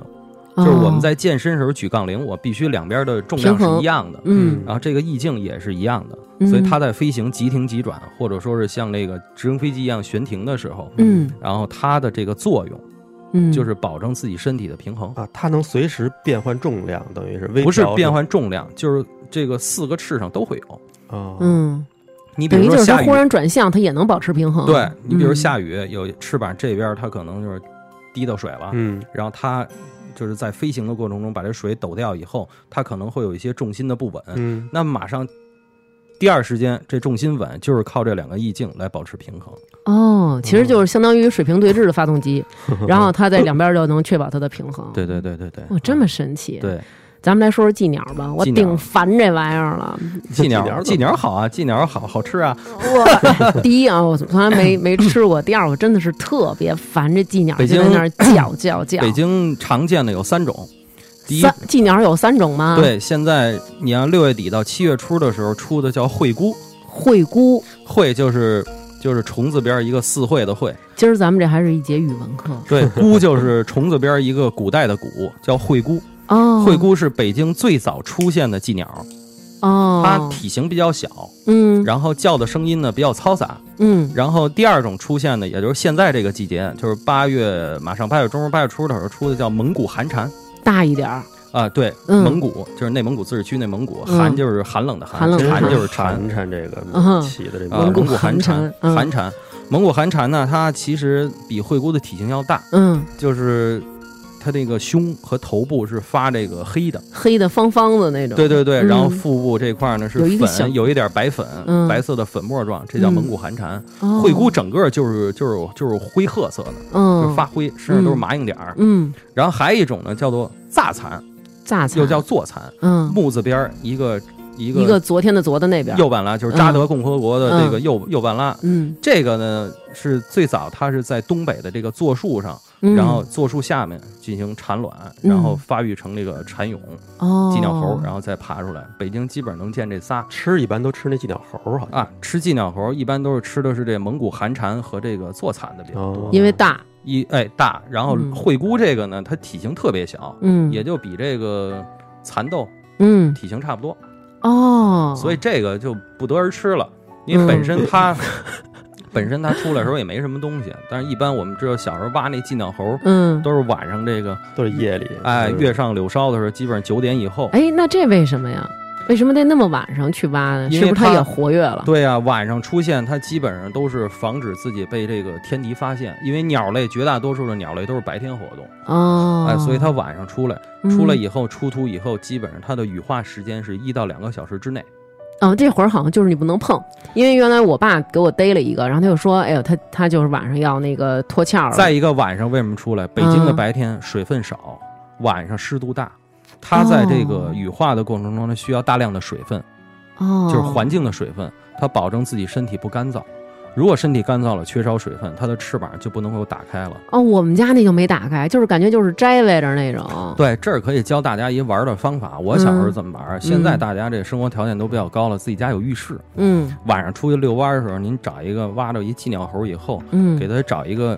就是我们在健身时候举杠铃，我必须两边的重量是一样的，嗯，然后这个意境也是一样的，所以它在飞行急停急转，或者说是像那个直升飞机一样悬停的时候，嗯，然后它的这个作用，嗯，就是保证自己身体的平衡啊，它能随时变换重量，等于是不是变换重量，就是这个四个翅上都会有啊，嗯，你比如说下雨忽然转向，它也能保持平衡，对你比如下雨有翅膀这边它可能就是滴到水了，嗯，然后它。就是在飞行的过程中，把这水抖掉以后，它可能会有一些重心的不稳。嗯，那马上第二时间，这重心稳就是靠这两个翼镜来保持平衡。哦，其实就是相当于水平对置的发动机，然后它在两边就能确保它的平衡。对对对对对，哇，这么神奇。对。咱们来说说寄鸟吧，我顶烦这玩意儿了。寄鸟，寄鸟好啊，寄鸟好好吃啊。我 第一啊，我从来没 没吃过。第二，我真的是特别烦这寄鸟，北京在那儿叫叫叫。北京常见的有三种，第一，寄鸟有三种吗？对，现在你要六月底到七月初的时候出的叫会姑，会姑，会就是就是虫字边一个四会的会。今儿咱们这还是一节语文课。对，姑就是虫字边一个古代的古，叫会姑。哦，惠姑是北京最早出现的寄鸟，哦，它体型比较小，嗯，然后叫的声音呢比较嘈杂，嗯，然后第二种出现的，也就是现在这个季节，就是八月马上八月中八月初的时候出的叫蒙古寒蝉，大一点儿。啊，对，蒙古就是内蒙古自治区内蒙古，寒就是寒冷的寒，蝉就是蝉蝉这个起的这个蒙古寒蝉，寒蝉，蒙古寒蝉呢，它其实比惠姑的体型要大，嗯，就是。它那个胸和头部是发这个黑的，黑的方方的那种。对对对，然后腹部这块呢是粉，有一点白粉，白色的粉末状，这叫蒙古寒蝉。灰姑整个就是就是就是灰褐色的，就是发灰，身上都是麻硬点儿。嗯，然后还有一种呢，叫做剌蚕，剌蚕。又叫坐蚕。嗯，木字边一个一个一个昨天的昨的那边，右半拉就是扎德共和国的这个右右半拉。嗯，这个呢是最早它是在东北的这个坐树上。然后坐树下面进行产卵，然后发育成这个蚕蛹，寄鸟猴，然后再爬出来。北京基本能见这仨，吃一般都吃那寄鸟猴，好像。啊，吃寄鸟猴一般都是吃的是这蒙古寒蝉和这个坐蚕的比较多，因为大。一哎大。然后惠姑这个呢，它体型特别小，嗯，也就比这个蚕豆嗯。体型差不多哦，所以这个就不得而知了，因为本身它。本身它出来的时候也没什么东西，但是一般我们知道小时候挖那寄鸟猴，嗯，都是晚上这个，都是夜里，哎，月上柳梢的时候，基本上九点以后。哎，那这为什么呀？为什么得那么晚上去挖呢？是不是它也活跃了？对呀，晚上出现它基本上都是防止自己被这个天敌发现，因为鸟类绝大多数的鸟类都是白天活动，哦，哎，所以它晚上出来，出来以后出土以后，基本上它的羽化时间是一到两个小时之内。嗯，这会儿好像就是你不能碰，因为原来我爸给我逮了一个，然后他就说：“哎呦，他他就是晚上要那个脱壳。”再一个晚上为什么出来？北京的白天水分少，晚上湿度大，它在这个羽化的过程中呢，需要大量的水分，哦，就是环境的水分，它保证自己身体不干燥。如果身体干燥了，缺少水分，它的翅膀就不能够打开了。哦，我们家那就没打开，就是感觉就是摘来着那种。对，这儿可以教大家一玩的方法。我小时候怎么玩？现在大家这生活条件都比较高了，自己家有浴室。嗯。晚上出去遛弯的时候，您找一个挖着一寄鸟猴以后，嗯，给它找一个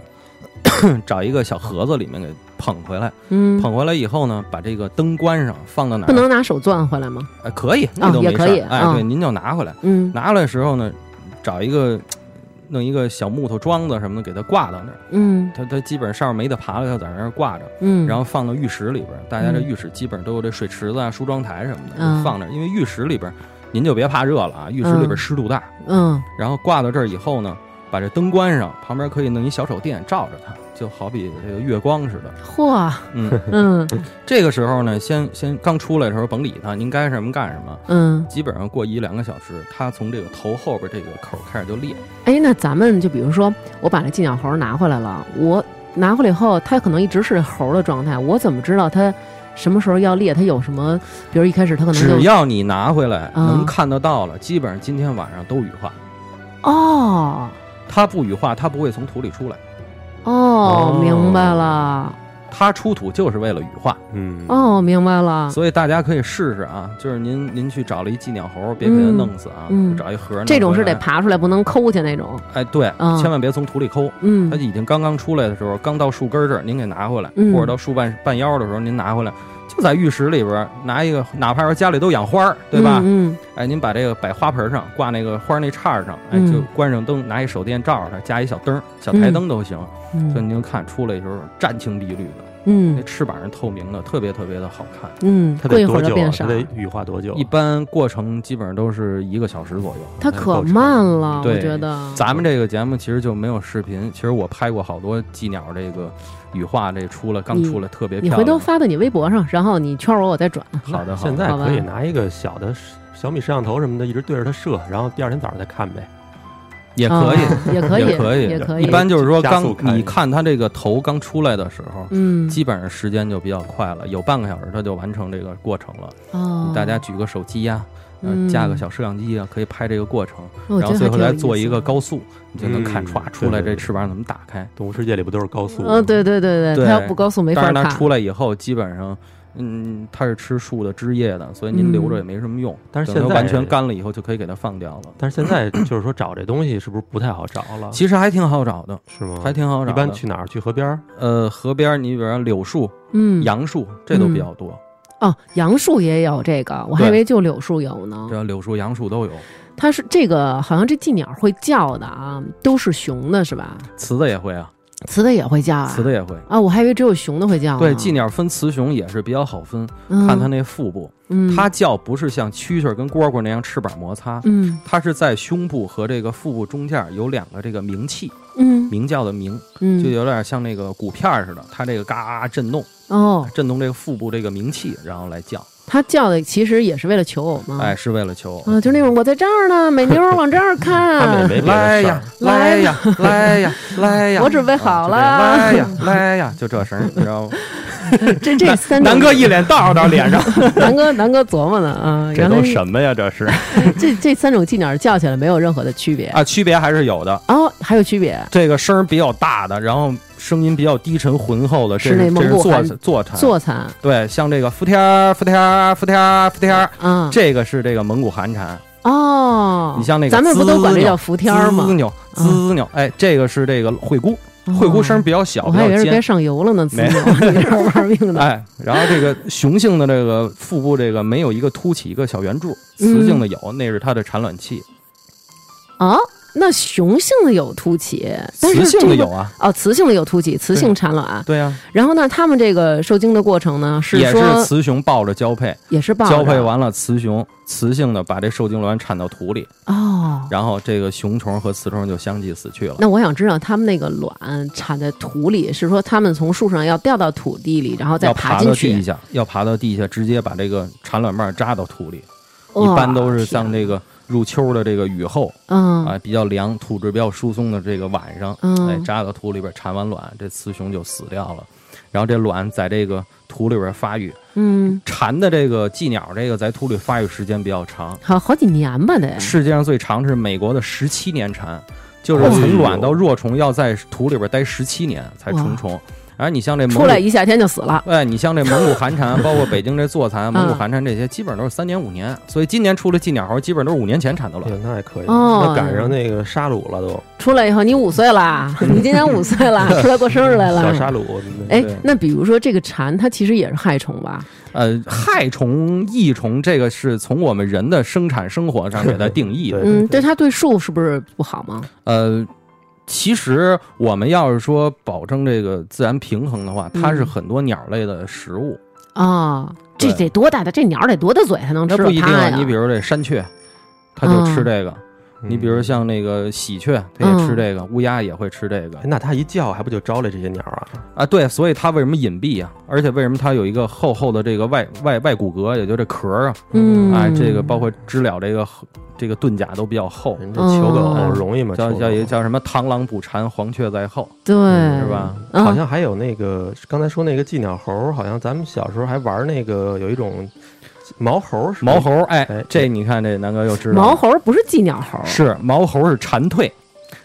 找一个小盒子里面给捧回来。嗯。捧回来以后呢，把这个灯关上，放到哪儿？不能拿手攥回来吗？哎，可以，那都没事。哎，对，您就拿回来。嗯。拿回来的时候呢，找一个。弄一个小木头桩子什么的，给它挂到那儿。嗯，它它基本上上面没得爬了，它在那儿挂着。嗯，然后放到浴室里边，大家这浴室基本上都有这水池子啊、梳妆台什么的，放那儿。因为浴室里边，您就别怕热了啊，浴室里边湿度大。嗯，然后挂到这儿以后呢，把这灯关上，旁边可以弄一小手电照着它。就好比这个月光似的，嚯，嗯嗯，这个时候呢，先先刚出来的时候甭理它，您该什么干什么，嗯，基本上过一两个小时，它从这个头后边这个口开始就裂。哎，那咱们就比如说，我把这金鸟猴拿回来了，我拿回来以后，它可能一直是猴的状态，我怎么知道它什么时候要裂？它有什么？比如一开始它可能只要你拿回来能看得到了，基本上今天晚上都羽化。哦，它不羽化，它不会从土里出来。哦，明白了。它出土就是为了羽化。嗯。哦，明白了。所以大家可以试试啊，就是您您去找了一寄鸟猴，别给它弄死啊，找一盒。这种是得爬出来，不能抠去那种。哎，对，千万别从土里抠。嗯。它已经刚刚出来的时候，刚到树根这儿，您给拿回来，或者到树半半腰的时候，您拿回来，就在浴室里边拿一个，哪怕说家里都养花，对吧？嗯。哎，您把这个摆花盆上挂那个花那叉上，哎，就关上灯，拿一手电照着它，加一小灯，小台灯都行。所以您看出来的时候，湛青碧绿的，嗯，那翅膀是透明的，特别特别的好看。嗯，它得多久？它得羽化多久？一般过程基本上都是一个小时左右。它可慢了，我觉得。咱们这个节目其实就没有视频，其实我拍过好多寄鸟这个羽化这出了刚出来特别漂亮。你回头发到你微博上，然后你圈我，我再转。好的，现在可以拿一个小的小米摄像头什么的，一直对着它射，然后第二天早上再看呗。也可以，也可以，也可以，也可以。一般就是说，刚你看它这个头刚出来的时候，嗯，基本上时间就比较快了，有半个小时它就完成这个过程了。哦，大家举个手机呀，架个小摄像机啊，可以拍这个过程，然后最后来做一个高速，你就能看歘出来这翅膀怎么打开。动物世界里不都是高速？嗯，对对对对，它要不高速没法看。但是它出来以后，基本上。嗯，它是吃树的枝叶的，所以您留着也没什么用。但是现在完全干了以后就可以给它放掉了。但是现在就是说找这东西是不是不太好找了？其实还挺好找的，是吗？还挺好找。一般去哪儿？去河边儿？呃，河边儿，你比如说柳树、嗯，杨树，这都比较多。哦，杨树也有这个，我还以为就柳树有呢。这柳树、杨树都有。它是这个，好像这寄鸟会叫的啊，都是雄的，是吧？雌的也会啊。雌的也会叫啊，雌的也会。啊，我还以为只有雄的会叫。对，寄鸟分雌雄也是比较好分，看它那腹部，它叫不是像蛐蛐跟蝈蝈那样翅膀摩擦，嗯，它是在胸部和这个腹部中间有两个这个鸣器，嗯，鸣叫的鸣，嗯，就有点像那个鼓片似的，它这个嘎震动，哦，震动这个腹部这个鸣器，然后来叫。他叫的其实也是为了求偶吗？哎，是为了求偶啊，就那种我在这儿呢，美妞往这儿看，来呀，来呀，来呀，来呀，我准备好了，来呀，来呀，就这声，你知道吗？这这三南哥一脸道道脸上，南哥南哥琢磨呢啊，这都什么呀？这是这这三种寄鸟叫起来没有任何的区别啊？区别还是有的哦，还有区别。这个声比较大的，然后声音比较低沉浑厚的，是这是坐坐禅。坐禅对，像这个伏天儿伏天儿伏天儿伏天儿，嗯，这个是这个蒙古寒蝉哦。你像那个咱们不都管这叫伏天吗？滋扭滋扭，哎，这个是这个会姑。会姑声比较小，我还以为是别上油了呢。没有，你这玩命的。哎，然后这个雄性的这个腹部这个没有一个凸起一个小圆柱，雌性的有，那是它的产卵器。啊。那雄性的有凸起，雌性的有啊？哦，雌性的有凸起，雌性产卵。对呀。然后呢，他们这个受精的过程呢，是也是雌雄抱着交配，也是抱交配完了，雌雄雌性的把这受精卵产到土里哦，然后这个雄虫和雌虫就相继死去了。那我想知道，他们那个卵产在土里，是说他们从树上要掉到土地里，然后再爬进去？要爬到地下，要爬到地下，直接把这个产卵瓣扎到土里。一般都是像这个。入秋的这个雨后，嗯啊，比较凉，土质比较疏松的这个晚上，嗯，哎，扎到土里边产完卵，这雌雄就死掉了。然后这卵在这个土里边发育，嗯，蝉的这个寄鸟，这个在土里发育时间比较长，好好几年吧得。世界上最长是美国的十七年蝉，就是从卵到若虫要在土里边待十七年才成虫。哎，你像这出来一夏天就死了。哎，你像这蒙古寒蝉，包括北京这座蚕、蒙古寒蝉这些，基本上都是三年五年。所以今年出了寄鸟猴，基本都是五年前产的卵。那还可以，那赶上那个沙鲁了都。出来以后，你五岁了，你今年五岁了，出来过生日来了。小沙鲁。哎，那比如说这个蝉，它其实也是害虫吧？呃，害虫、益虫，这个是从我们人的生产生活上给它定义的。嗯，对它对树是不是不好吗？呃。其实，我们要是说保证这个自然平衡的话，它是很多鸟类的食物啊。这得多大的？这鸟得多大嘴才能吃？那不一定啊。你比如这山雀，它就吃这个。你比如像那个喜鹊，它也吃这个；乌鸦也会吃这个。那它一叫，还不就招来这些鸟啊？啊，对，所以它为什么隐蔽啊？而且为什么它有一个厚厚的这个外外外骨骼，也就这壳啊？嗯，哎，这个包括知了这个这个盾甲都比较厚。这求偶容易吗？叫叫一个叫什么“螳螂捕蝉，黄雀在后”，对，是吧？好像还有那个刚才说那个寄鸟猴，好像咱们小时候还玩那个有一种。毛猴是，毛猴，哎，这你看，这南哥又知道，毛猴不是寄鸟猴，是毛猴是蝉蜕。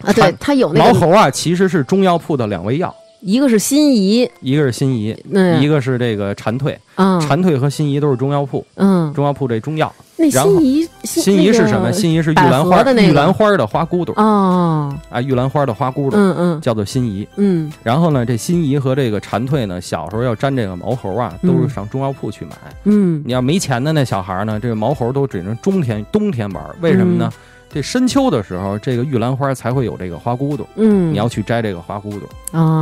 啊，对，它有那个毛猴啊，其实是中药铺的两味药，一个是辛夷，一个是辛夷，一个是这个蝉蜕，嗯，蝉蜕和辛夷都是中药铺，嗯，中药铺这中药。那辛夷，辛夷是什么？辛夷是玉兰花的玉兰花的花骨朵哦，啊，玉兰花的花骨朵，嗯嗯，叫做辛夷，嗯。然后呢，这辛夷和这个蝉蜕呢，小时候要粘这个毛猴啊，都是上中药铺去买。嗯，你要没钱的那小孩呢，这个毛猴都只能冬天冬天玩，为什么呢？这深秋的时候，这个玉兰花才会有这个花骨朵，嗯，你要去摘这个花骨朵。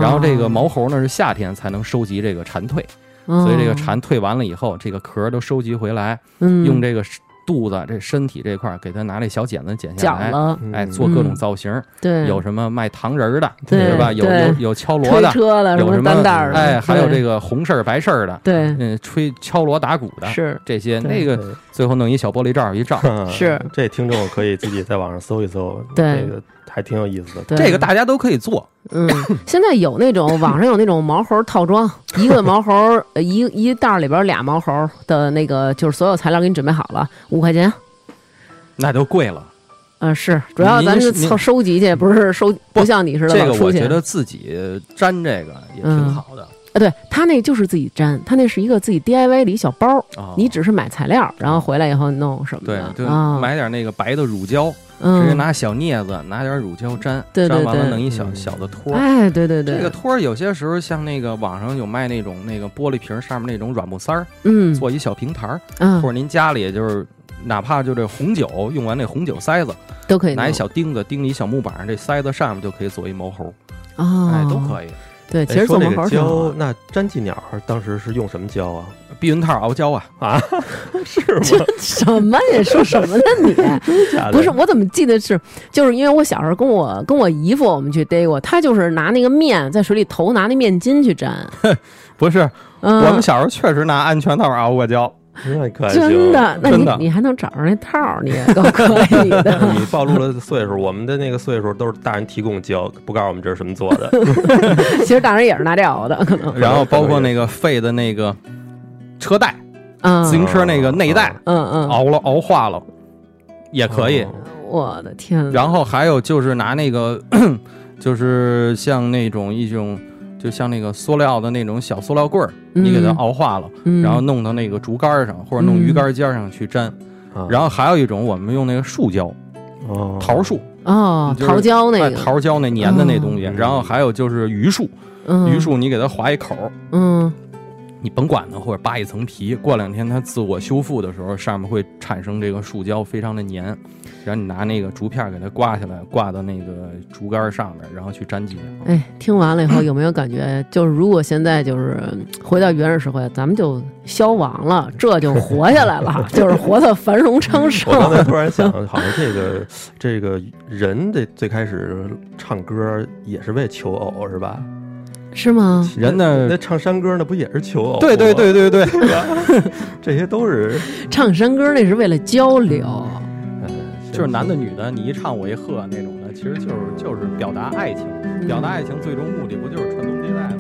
然后这个毛猴呢，是夏天才能收集这个蝉蜕，所以这个蝉蜕完了以后，这个壳都收集回来，用这个。肚子这身体这块儿，给他拿这小剪子剪下来，哎，做各种造型。对，有什么卖糖人的，对吧？有有有敲锣的，有什么担担的，哎，还有这个红事儿白事儿的，对，嗯，吹敲锣打鼓的，是这些。那个最后弄一小玻璃罩一罩，是这听众可以自己在网上搜一搜，对，这个还挺有意思的。这个大家都可以做。嗯，现在有那种网上有那种毛猴套装，一个毛猴一一袋里边俩毛猴的那个，就是所有材料给你准备好了，五块钱。那就贵了，嗯，是主要咱是凑收集去，不是收，不像你似的这个我觉得自己粘这个也挺好的。啊，对他那就是自己粘，他那是一个自己 DIY 的一小包，你只是买材料，然后回来以后弄什么的。对，就买点那个白的乳胶，直接拿小镊子，拿点乳胶粘，粘完了弄一小小的托。哎，对对对，这个托儿有些时候像那个网上有卖那种那个玻璃瓶上面那种软木塞儿，嗯，做一小平台儿，嗯，或者您家里就是哪怕就这红酒用完那红酒塞子都可以，拿一小钉子钉一小木板上，这塞子上面就可以做一毛猴，哦，哎，都可以。对，其实做那个胶，那粘鸡鸟当时是用什么胶啊？避孕套熬胶啊？啊，是吗？什么呀？说什么呢你？不是，我怎么记得是，就是因为我小时候跟我跟我姨夫我们去逮过，他就是拿那个面在水里头拿那面巾去粘。不是，我们小时候确实拿安全套熬过胶。那可真的？那你你还能找着那套儿？你够可以的。你暴露了岁数，我们的那个岁数都是大人提供胶，不告诉我们这是什么做的。其实大人也是拿这熬的，可能。然后包括那个肺的那个车带，自行车那个内带，嗯嗯，熬了熬化了也可以。我的天！然后还有就是拿那个，就是像那种一种。就像那个塑料的那种小塑料棍儿，你给它熬化了，然后弄到那个竹竿上或者弄鱼竿尖上去粘。然后还有一种，我们用那个树胶，桃树。哦，桃胶那个。桃胶那粘的那东西。然后还有就是榆树，榆树你给它划一口，嗯，你甭管它，或者扒一层皮，过两天它自我修复的时候，上面会产生这个树胶，非常的粘。然后你拿那个竹片给它刮下来，挂到那个竹竿上面，然后去粘鸡鸟。哎，听完了以后有没有感觉，就是如果现在就是回到原始社会，咱们就消亡了，这就活下来了，就是活得繁荣昌盛。我刚才突然想，好像这个这个人的最开始唱歌也是为求偶，是吧？是吗？人呢？那唱山歌那不也是求偶？对对对对对，这些都是 唱山歌，那是为了交流。就是男的女的，你一唱我一和那种的，其实就是就是表达爱情，表达爱情最终目的不就是传宗接代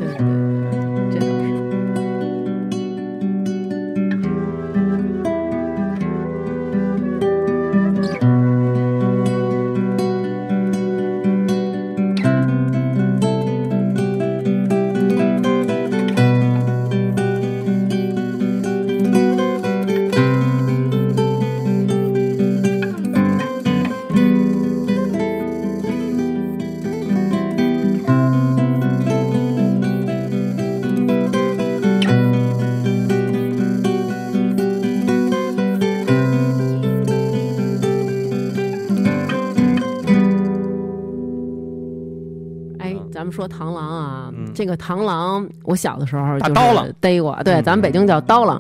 这个螳螂，我小的时候就是逮过，对，咱们北京叫刀郎。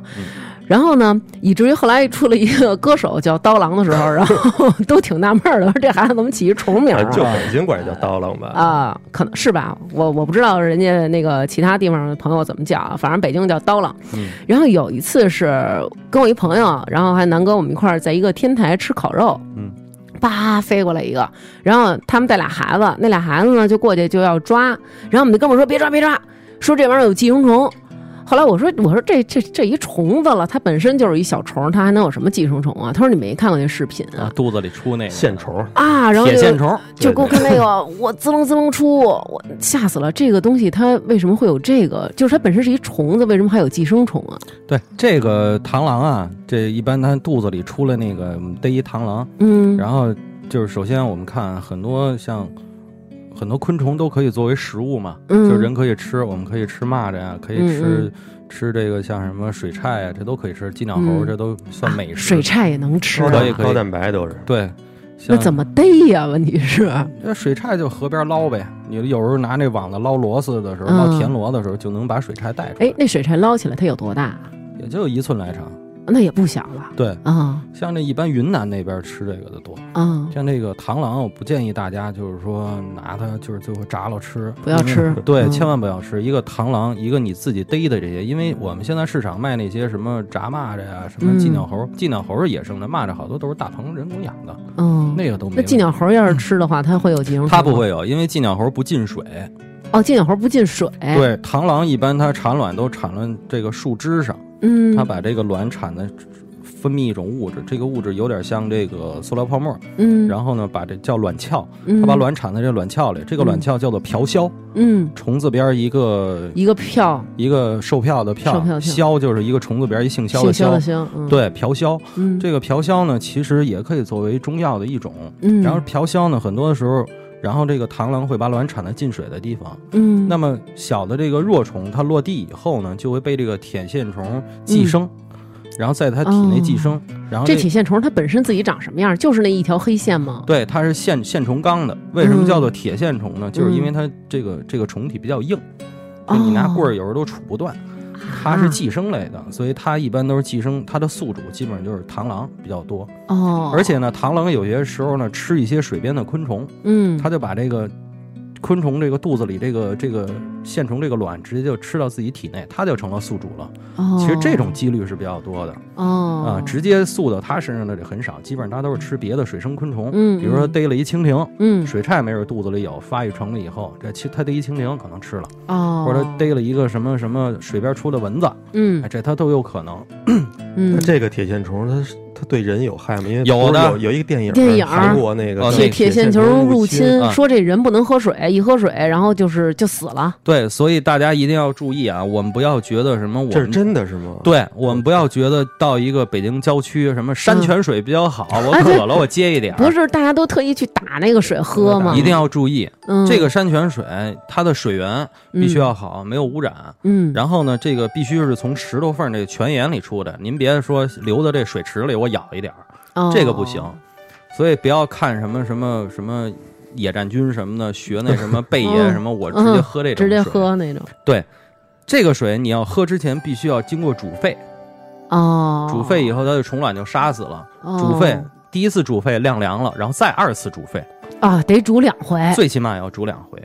然后呢，以至于后来出了一个歌手叫刀郎的时候，然后都挺纳闷的，说这孩子怎么起一重名？啊就北京管人叫刀郎吧？啊，可能是吧，我我不知道人家那个其他地方的朋友怎么叫，反正北京叫刀郎。然后有一次是跟我一朋友，然后还南哥我们一块儿在一个天台吃烤肉。嗯。叭飞过来一个，然后他们带俩孩子，那俩孩子呢就过去就要抓，然后我们的哥们说别抓别抓，说这玩意儿有寄生虫。后来我说我说这这这一虫子了，它本身就是一小虫，它还能有什么寄生虫啊？他说你没看过那视频啊？肚子里出那个线虫啊，然后铁线虫就给我看那个，我滋楞滋楞出，我吓死了。这个东西它为什么会有这个？就是它本身是一虫子，为什么还有寄生虫啊？对，这个螳螂啊，这一般它肚子里出来那个逮一螳螂，嗯，然后就是首先我们看很多像。很多昆虫都可以作为食物嘛，就是人可以吃，我们可以吃蚂蚱呀，可以吃吃这个像什么水菜呀，这都可以吃。鸡鸟猴这都算美食。水菜也能吃，可以高蛋白都是。对，那怎么逮呀？问题是，那水菜就河边捞呗。你有时候拿那网子捞螺丝的时候，捞田螺的时候，就能把水菜带出来。哎，那水菜捞起来它有多大？也就一寸来长。那也不小了，对啊，像这一般云南那边吃这个的多啊。像这个螳螂，我不建议大家就是说拿它就是最后炸了吃，不要吃。对，千万不要吃一个螳螂，一个你自己逮的这些，因为我们现在市场卖那些什么炸蚂蚱呀，什么寄鸟猴，寄鸟猴是野生的，蚂蚱好多都是大棚人工养的，嗯，那个都没。那寄鸟猴要是吃的话，它会有寄生虫？它不会有，因为寄鸟猴不进水。哦，寄鸟猴不进水。对，螳螂一般它产卵都产卵这个树枝上，嗯，它把这个卵产的。分泌一种物质，这个物质有点像这个塑料泡沫，嗯，然后呢，把这叫卵鞘，它把卵产在这卵鞘里，这个卵鞘叫做嫖蛸，嗯，虫字边一个一个票，一个售票的票，蛸就是一个虫字边一姓肖的肖，对，嫖蛸，这个嫖蛸呢，其实也可以作为中药的一种，嗯，然后嫖蛸呢，很多的时候。然后这个螳螂会把卵产在进水的地方，嗯，那么小的这个若虫它落地以后呢，就会被这个铁线虫寄生，然后在它体内寄生。然后这铁线虫它本身自己长什么样？就是那一条黑线吗？对，它是线线虫纲的。为什么叫做铁线虫呢？就是因为它这个这个虫体比较硬，就你拿棍儿有时候都杵不断。它是寄生类的，所以它一般都是寄生。它的宿主基本上就是螳螂比较多哦。而且呢，螳螂有些时候呢吃一些水边的昆虫，嗯，它就把这个。昆虫这个肚子里这个这个线虫这个卵直接就吃到自己体内，它就成了宿主了。哦，其实这种几率是比较多的。哦，啊，直接宿到它身上的这很少，基本上它都是吃别的水生昆虫。嗯，比如说逮了一蜻蜓，嗯，水菜没准肚子里有，发育成了以后，这其它逮一蜻蜓可能吃了。哦，或者它逮了一个什么什么水边出的蚊子，嗯，这它都有可能。嗯，这个铁线虫它是。它对人有害吗？因为有的有一个电影，电影韩国那个铁铁线球入侵，说这人不能喝水，一喝水然后就是就死了。对，所以大家一定要注意啊！我们不要觉得什么我，这是真的是吗？对，我们不要觉得到一个北京郊区什么山泉水比较好，我渴了我接一点。不是大家都特意去打那个水喝吗？一定要注意，嗯，这个山泉水它的水源必须要好，没有污染。嗯，然后呢，这个必须是从石头缝这个泉眼里出的，您别说流到这水池里，我舀一点儿。这个不行，所以不要看什么什么什么野战军什么的，学那什么贝爷 什么，我直接喝这种，直接喝那种。对，这个水你要喝之前必须要经过煮沸。哦，煮沸以后它的虫卵就杀死了。煮沸第一次煮沸晾凉了，然后再二次煮沸。啊，得煮两回，最起码要煮两回。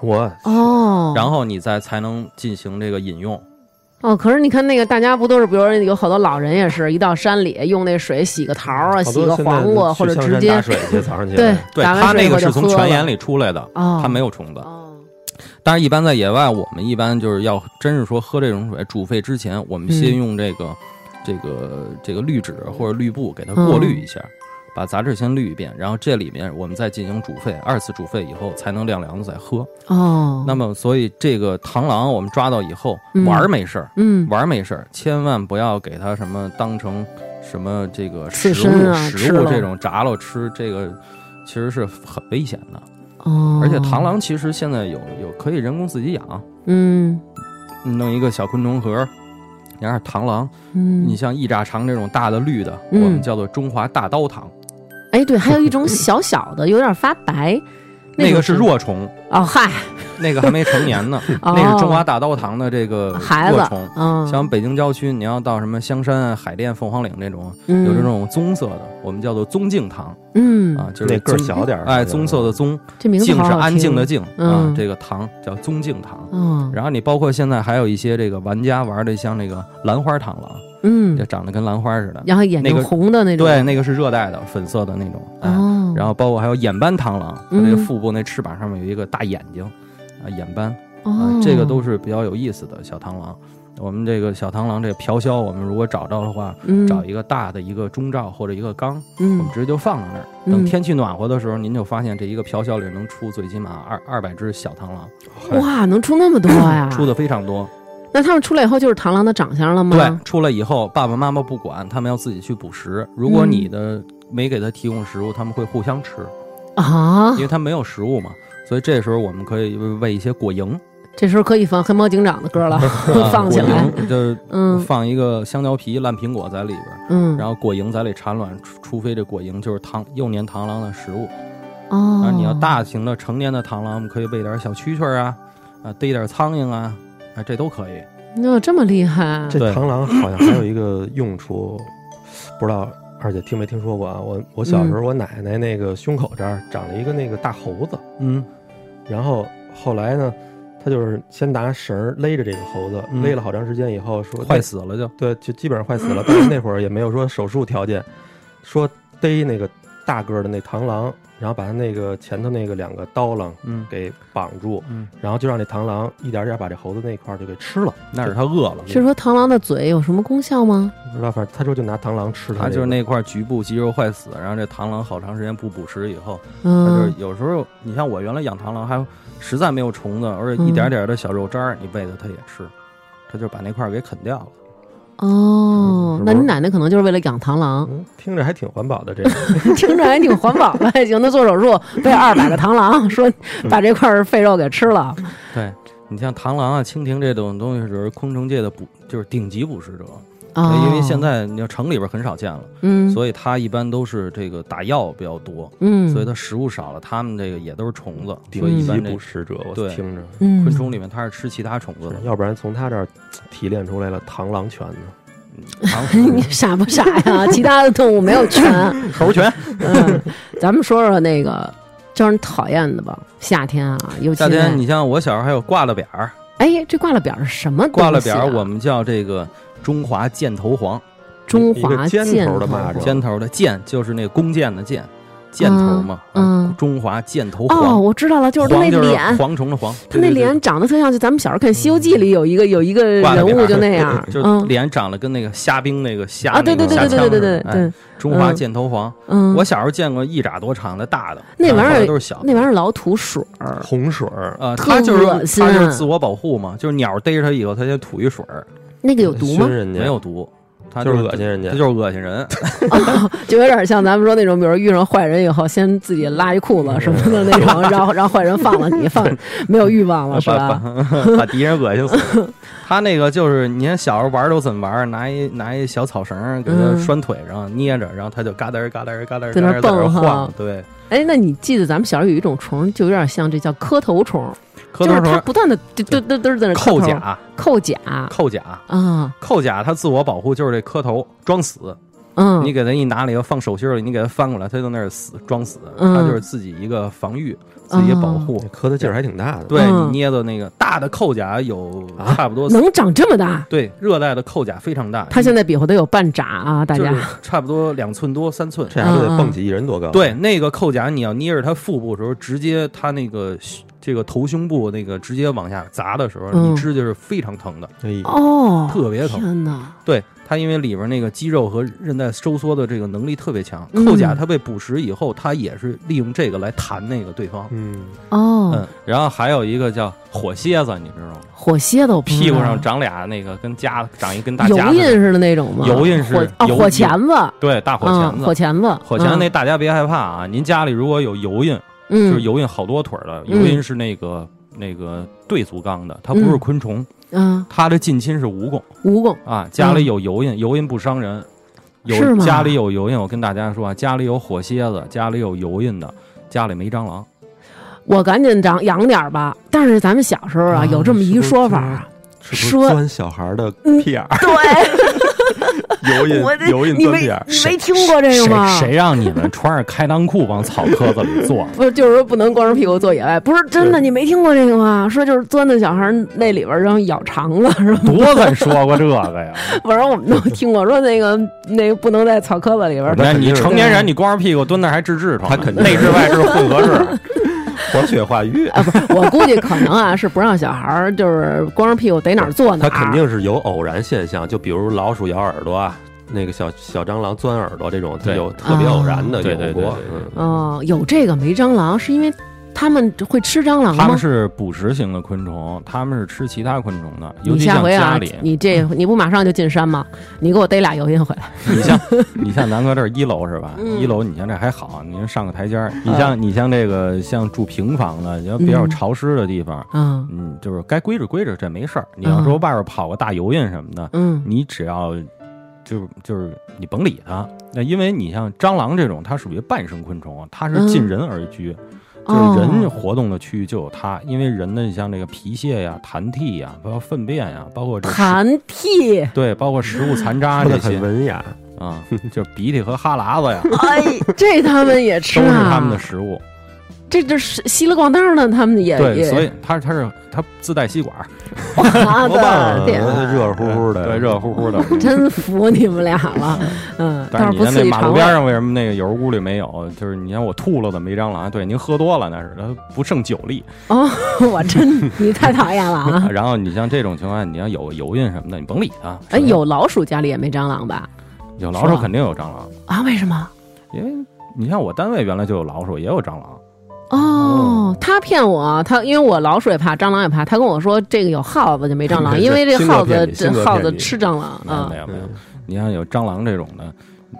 我哦，然后你再才能进行这个饮用。哦，可是你看那个，大家不都是，比如说有好多老人也是一到山里用那水洗个桃啊，洗个黄瓜，或者直接打水去对对，他那个是从泉眼里出来的，他没有虫子。但是，一般在野外，我们一般就是要真是说喝这种水，煮沸之前，我们先用这个这个这个滤纸或者滤布给它过滤一下。把杂质先滤一遍，然后这里面我们再进行煮沸，二次煮沸以后才能晾凉了再喝。哦，那么所以这个螳螂我们抓到以后玩没事儿，嗯，玩没事儿，千万不要给它什么当成什么这个食物食物这种炸了吃，这个其实是很危险的。哦，而且螳螂其实现在有有可以人工自己养，嗯，弄一个小昆虫盒。养点螳螂，嗯，你像一扎长这种大的绿的，我们叫做中华大刀螳。哎，对，还有一种小小的，有点发白，那个是若虫。哦，嗨，那个还没成年呢，那是中华大刀螳的这个孩子。嗯，像北京郊区，你要到什么香山、海淀、凤凰岭这种，有这种棕色的，我们叫做棕镜螳。嗯，啊，就是个小点儿，哎，棕色的棕，这名字静是安静的静啊，这个螳叫棕镜螳。嗯，然后你包括现在还有一些这个玩家玩的像那个兰花螳螂。嗯，就长得跟兰花似的，然后眼睛红的那种，对，那个是热带的，粉色的那种。哦，然后包括还有眼斑螳螂，它那个腹部那翅膀上面有一个大眼睛，啊，眼斑，啊，这个都是比较有意思的小螳螂。我们这个小螳螂这嫖蛸，我们如果找着的话，找一个大的一个中罩或者一个缸，我们直接就放到那儿。等天气暖和的时候，您就发现这一个嫖蛸里能出最起码二二百只小螳螂。哇，能出那么多呀？出的非常多。那他们出来以后就是螳螂的长相了吗？对，出来以后爸爸妈妈不管，他们要自己去捕食。如果你的没给他提供食物，他们会互相吃啊，因为他没有食物嘛。所以这时候我们可以喂一些果蝇。这时候可以放黑猫警长的歌了，放起来，就 嗯，放一个香蕉皮、烂苹果在里边，嗯，然后果蝇在里产卵，除非这果蝇就是螳幼年螳螂的食物。哦，啊，你要大型的成年的螳螂，我们可以喂点小蛐蛐啊，啊，逮点苍蝇啊。啊，这都可以。那这么厉害？这螳螂好像还有一个用处，不知道二姐听没听说过啊？我我小时候，我奶奶那个胸口这儿长了一个那个大猴子。嗯。然后后来呢，他就是先拿绳勒着这个猴子，勒了好长时间以后，说坏死了就。对，就基本上坏死了。但是那会儿也没有说手术条件，说逮那个。大个的那螳螂，然后把他那个前头那个两个刀郎嗯给绑住，嗯，然后就让这螳螂一点点把这猴子那块儿就给吃了。那是他饿了，是说螳螂的嘴有什么功效吗？不知道，反正他说就拿螳螂吃它、他就是那块局部肌肉坏死，然后这螳螂好长时间不捕食以后，嗯，它就是有时候你像我原来养螳螂，还实在没有虫子，而且一点点的小肉渣儿，你喂它它也吃，它就把那块儿给啃掉了。哦，那你奶奶可能就是为了养螳螂，嗯，听着还挺环保的这个。听着还挺环保的，还行。那做手术喂二百个螳螂，说把这块废肉给吃了。对你像螳螂啊、蜻蜓这种东西，是昆虫界的捕，就是顶级捕食者。哦，因为现在你要城里边很少见了，嗯，所以它一般都是这个打药比较多，嗯，所以它食物少了，它们这个也都是虫子，顶所以一般捕食者，我听着，嗯昆虫里面它是吃其他虫子的。要不然从它这儿提炼出来了螳螂拳呢。你傻不傻呀？其他的动物没有拳，猴拳。嗯，咱们说说那个招人讨厌的吧。夏天啊，尤其夏天，你像我小时候还有挂了表儿，哎，这挂了表是什么啊？挂了表儿我们叫这个中华箭头黄，中华箭头的蚂蚱。尖头的箭就是那弓箭的箭，箭头嘛，嗯啊中华箭头黄。哦，黄。我知道了，就是他那脸，蝗虫的蝗，他那脸长得特像，就咱们小时候看《西游记》里有一个有一个人物就那样，就嗯。脸长得跟那个虾兵那个虾啊，对对对对对对对对。中华嗯箭头黄，嗯，我小时候见过一拃多长的大的，那玩意儿都是小。那玩意儿老吐水儿，洪水儿，呃，特它就是它就是自我保护嘛，就是鸟逮着它以后，它就吐一水儿，那个有毒吗熏？人家没有毒，他就是恶心人家他就是恶心人。哦，就有点像咱们说那种，比如遇上坏人以后，先自己拉一裤子什么的那种，然后让坏人放了你，放没有欲望了 是吧？把把敌人恶心死。他那个就是，你看小时候玩都怎么玩？拿一拿一小草绳给他嗯拴腿上捏着，然后他就嘎噔儿嘎噔儿嘎噔儿在那蹦哈晃。对，哎，那你记得咱们小时候有一种虫，就有点像这叫磕头虫，就是它磕头虫、不断的嘚嘚嘚嘚在那扣甲、扣甲扣甲、啊，扣甲，他自我保护就是这磕头装死。嗯，你给他一拿了以后放手心里，你给他翻过来，他就那儿死装死。嗯他就是自己一个防御，自己保护。磕的劲儿还挺大的。对嗯你捏的那个大的扣甲有啊差不多，能长这么大？对热带的扣甲非常大。他现在比划得有半拃啊，大家就是差不多两寸多三寸。这还不得蹦起一人多高？对，那个扣甲你要捏着它腹部的时候，直接它那个这个头胸部那个直接往下砸的时候，嗯你指甲是非常疼的。哎，哦，特别疼天哪！对它，因为里边那个肌肉和韧带收缩的这个能力特别强。嗯扣甲它被捕食以后，它也是利用这个来弹那个对方。嗯，哦，嗯，然后还有一个叫火蝎子，你知道吗？火蝎子屁股上长俩那个跟夹长一根大油印似的那种吗？油印是火哦，油火钳子，对，大火嗯钳子。火钳子，火钳子嗯那大家别害怕啊！您家里如果有油印，嗯，就是油印好多腿儿的，嗯油印是那个那个对足纲的，它不是昆虫，嗯，它的近亲是蜈蚣蜈蚣，啊。家里有油印，油印不伤人。是吗有家里有油印，我跟大家说啊，家里有火蝎子，家里有油印的，家里没蟑螂。我赶紧长养点儿吧。但是咱们小时候啊，啊有这么一说法啊，是不是说钻小孩的嗯屁眼儿？对，油印我这油印你没钻眼？你没听过这个吗？谁谁让你们穿着开裆裤往草壳子里坐？不是，就是说不能光着屁股坐野外，不是真的，你没听过这个吗？说就是钻到小孩那里边儿，然后咬肠子，是吧？多咱说过这个呀！反正我们都听过，说那个那个不能在草壳子里边儿。那你成年人，你光着屁股蹲那还治痔疮？他肯定内痔外痔混合痔。活血化瘀，啊，不是，我估计可能啊是不让小孩儿就是光着屁股逮哪儿坐哪儿。它肯定是有偶然现象，就比如老鼠咬耳朵啊，那个小小蟑螂钻耳朵这种，对有特别偶然的有对对对过嗯，哦，有这个没蟑螂，是因为他们会吃蟑螂吗？他们是捕食型的昆虫，他们是吃其他昆虫的，尤其像下回啊家里，，你这你不马上就进山吗？你给我逮俩油印回来。你像 你像南哥这儿一楼是吧？嗯一楼你像这还好，您上个台阶儿。你像你像这个像住平房的，要比较嗯潮湿的地方，嗯嗯，就是该归置归置，这没事儿。你要说外边跑个大油印什么的，嗯你只要就是就是你甭理它。那因为你像蟑螂这种，它属于半生昆虫，它是近人而居。就是人哦活动的区域就有它，因为人的像这个皮屑呀、痰涕呀，包括粪便呀，包括痰涕，对，包括食物残渣这些文雅。啊，就是鼻涕和哈喇子呀，哎，这他们也吃都是啊？他们的食物。这这是稀了咣当的，他们也对，所以它它是他自带吸管，我的天，热乎乎的，对，热乎乎的，真服你们俩了，嗯。但是你看那马路边上为什么那个有时屋里没有？就是你看我吐了的没蟑螂，对，您喝多了那是它不胜酒力。哦，我真你太讨厌了啊！然后你像这种情况，你要有油印什么的，你甭理它。哎，有老鼠家里也没蟑螂吧？有老鼠肯定有蟑螂啊？为什么？因为你像我单位原来就有老鼠，也有蟑螂。哦，他骗我，他因为我老鼠也怕，蟑螂也怕，他跟我说这个有耗子就没蟑螂，因为这耗子这耗子吃蟑螂啊。没有没有，你像有蟑螂这种的。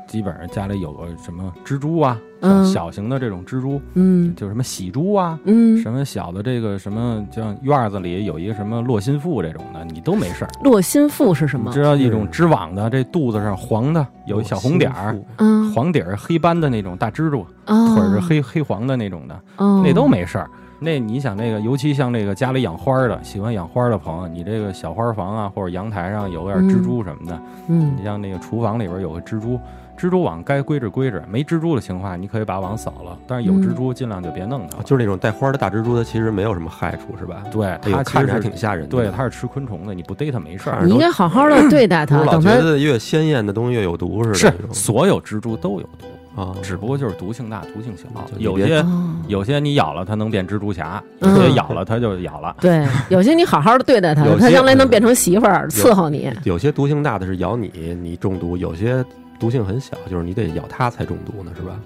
基本上家里有个什么蜘蛛啊，小型的这种蜘蛛，嗯，就什么喜蛛啊，嗯，什么小的这个什么，像院子里有一个什么络心腹这种的，你都没事儿。络心腹是什么？知道一种织网的，这肚子上黄的有一小红点儿，嗯，黄底儿黑斑的那种大蜘蛛，腿是黑黑黄的那种的，那都没事儿。那你想那个，尤其像那个家里养花的，喜欢养花的朋友，你这个小花房啊，或者阳台上有点蜘蛛什么的，嗯，你像那个厨房里边有个蜘蛛。蜘蛛网该归置归置，没蜘蛛的情况，你可以把网扫了。但是有蜘蛛，尽量就别弄它。就是那种带花的大蜘蛛，它其实没有什么害处，是吧？对，它看着还挺吓人的。对，它是吃昆虫的，你不逮它没事儿。你应该好好的对待它。老觉得越鲜艳的东西越有毒似的。是，所有蜘蛛都有毒啊，只不过就是毒性大，毒性小。有些有些你咬了它能变蜘蛛侠，有些咬了它就咬了。对，有些你好好的对待它，它将来能变成媳妇儿伺候你。有些毒性大的是咬你，你中毒；有些。毒性很小，就是你得咬它才中毒呢，是吧？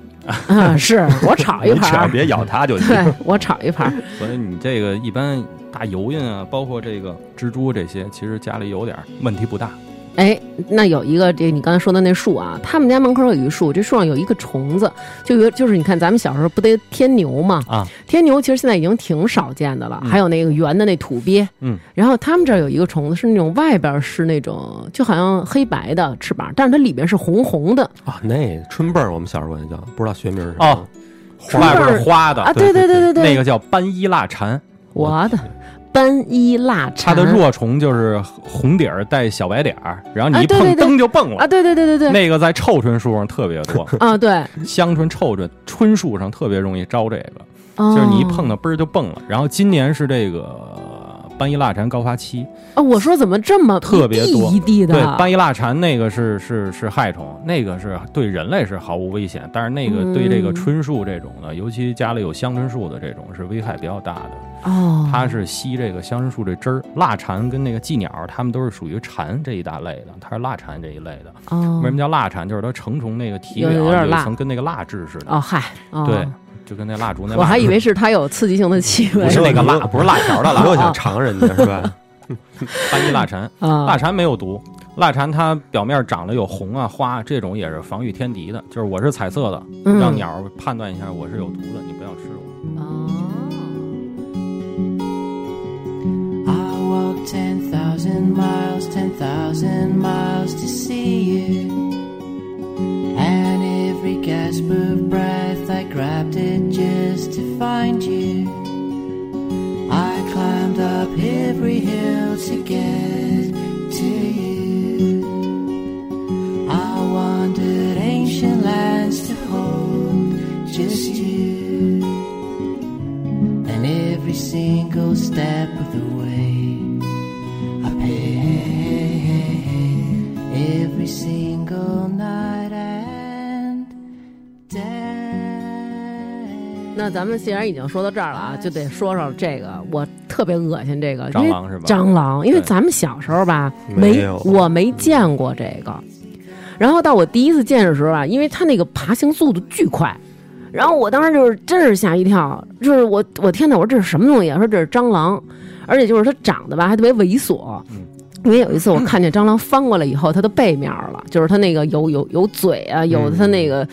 啊，是我炒一盘，别咬它就 行。对，我炒一盘。所以你这个一般大油印啊，包括这个蜘蛛这些，其实家里有点问题不大。哎，那有一个这你刚才说的那树啊，他们家门口有一树，这树上有一个虫子，就有就是你看咱们小时候不得天牛嘛啊，天牛其实现在已经挺少见的了，还有那个圆的那土鳖，嗯，然后他们这儿有一个虫子是那种外边是那种就好像黑白的翅膀，但是它里边是红红的。啊，那春泵我们小时候管它叫，不知道学名是什么，外边花的啊，对。对对对对，那个叫斑衣蜡蝉，我的。斑衣蜡蝉，它的若虫就是红底儿带小白点儿，然后你一碰灯就蹦了啊！对对对对对，那个在臭椿树上特别多 啊，对，香椿、臭椿、椿树上特别容易招这个，就是你一碰它嘣儿就蹦了。然后今年是这个。斑衣蜡蝉高发期啊！我说怎么这么特别多一地的？对，斑衣蜡蝉那个是是是害虫，那个是对人类是毫无危险，但是那个对这个椿树这种的，尤其家里有香椿树的这种，是危害比较大的。哦，它是吸这个香椿树这汁儿。蜡蝉跟那个寄鸟，它们都是属于蝉这一大类的，它是蜡蝉这一类的。哦，为什么叫蜡蝉？就是它成虫那个体表有一层跟那个蜡质似的。哦，嗨，对。就跟那蜡烛那，我还以为是它有刺激性的气味，不是那个蜡，不是辣条的蜡，我想尝人家是吧？斑衣蜡蝉，蜡蝉没有毒，蜡蝉它表面长得有红啊花，这种也是防御天敌的，就是我是彩色的，让鸟判断一下我是有毒的，你不要吃我。Every gasp of breath, I grabbed it just to find you. I climbed up every hill to get to you. I wandered ancient lands to hold just you. And every single step of the way, 那咱们既然已经说到这儿了啊，就得说说这个，我特别恶心这个蟑螂是吧？蟑螂，因为咱们小时候吧，没我没见过这个。然后到我第一次见的时候啊，因为它那个爬行速度巨快，然后我当时就是真是吓一跳，就是我我天哪，我说这是什么东西？说这是蟑螂，而且就是它长得吧还特别猥琐。因为有一次我看见蟑螂翻过来以后，它的背面了，就是它那个有有有嘴啊，有它那个。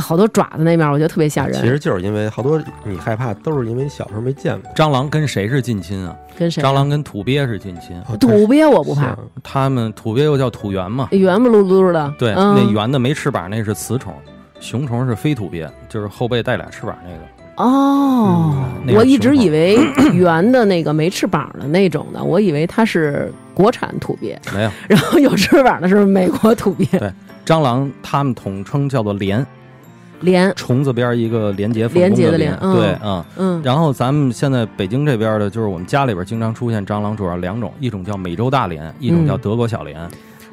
好多爪子那面，我觉得特别吓人。其实就是因为好多你害怕，都是因为小时候没见过。蟑螂跟谁是近亲啊？跟谁？蟑螂跟土鳖是近亲。土鳖我不怕，他们土鳖又叫土圆嘛，圆不噜噜的。对，那圆的没翅膀那是雌虫，雄虫是非土鳖，就是后背带俩翅膀那个。哦，我一直以为 圆的那个没翅膀的那种的，我以为它是国产土鳖。没有，然后有翅膀的是美国土鳖。对，蟑螂他们统称叫做蠊。连虫子边一个连接连接的连，对，嗯嗯。然后咱们现在北京这边的，就是我们家里边经常出现蟑螂，主要两种，一种叫美洲大蠊，一种叫德国小蠊。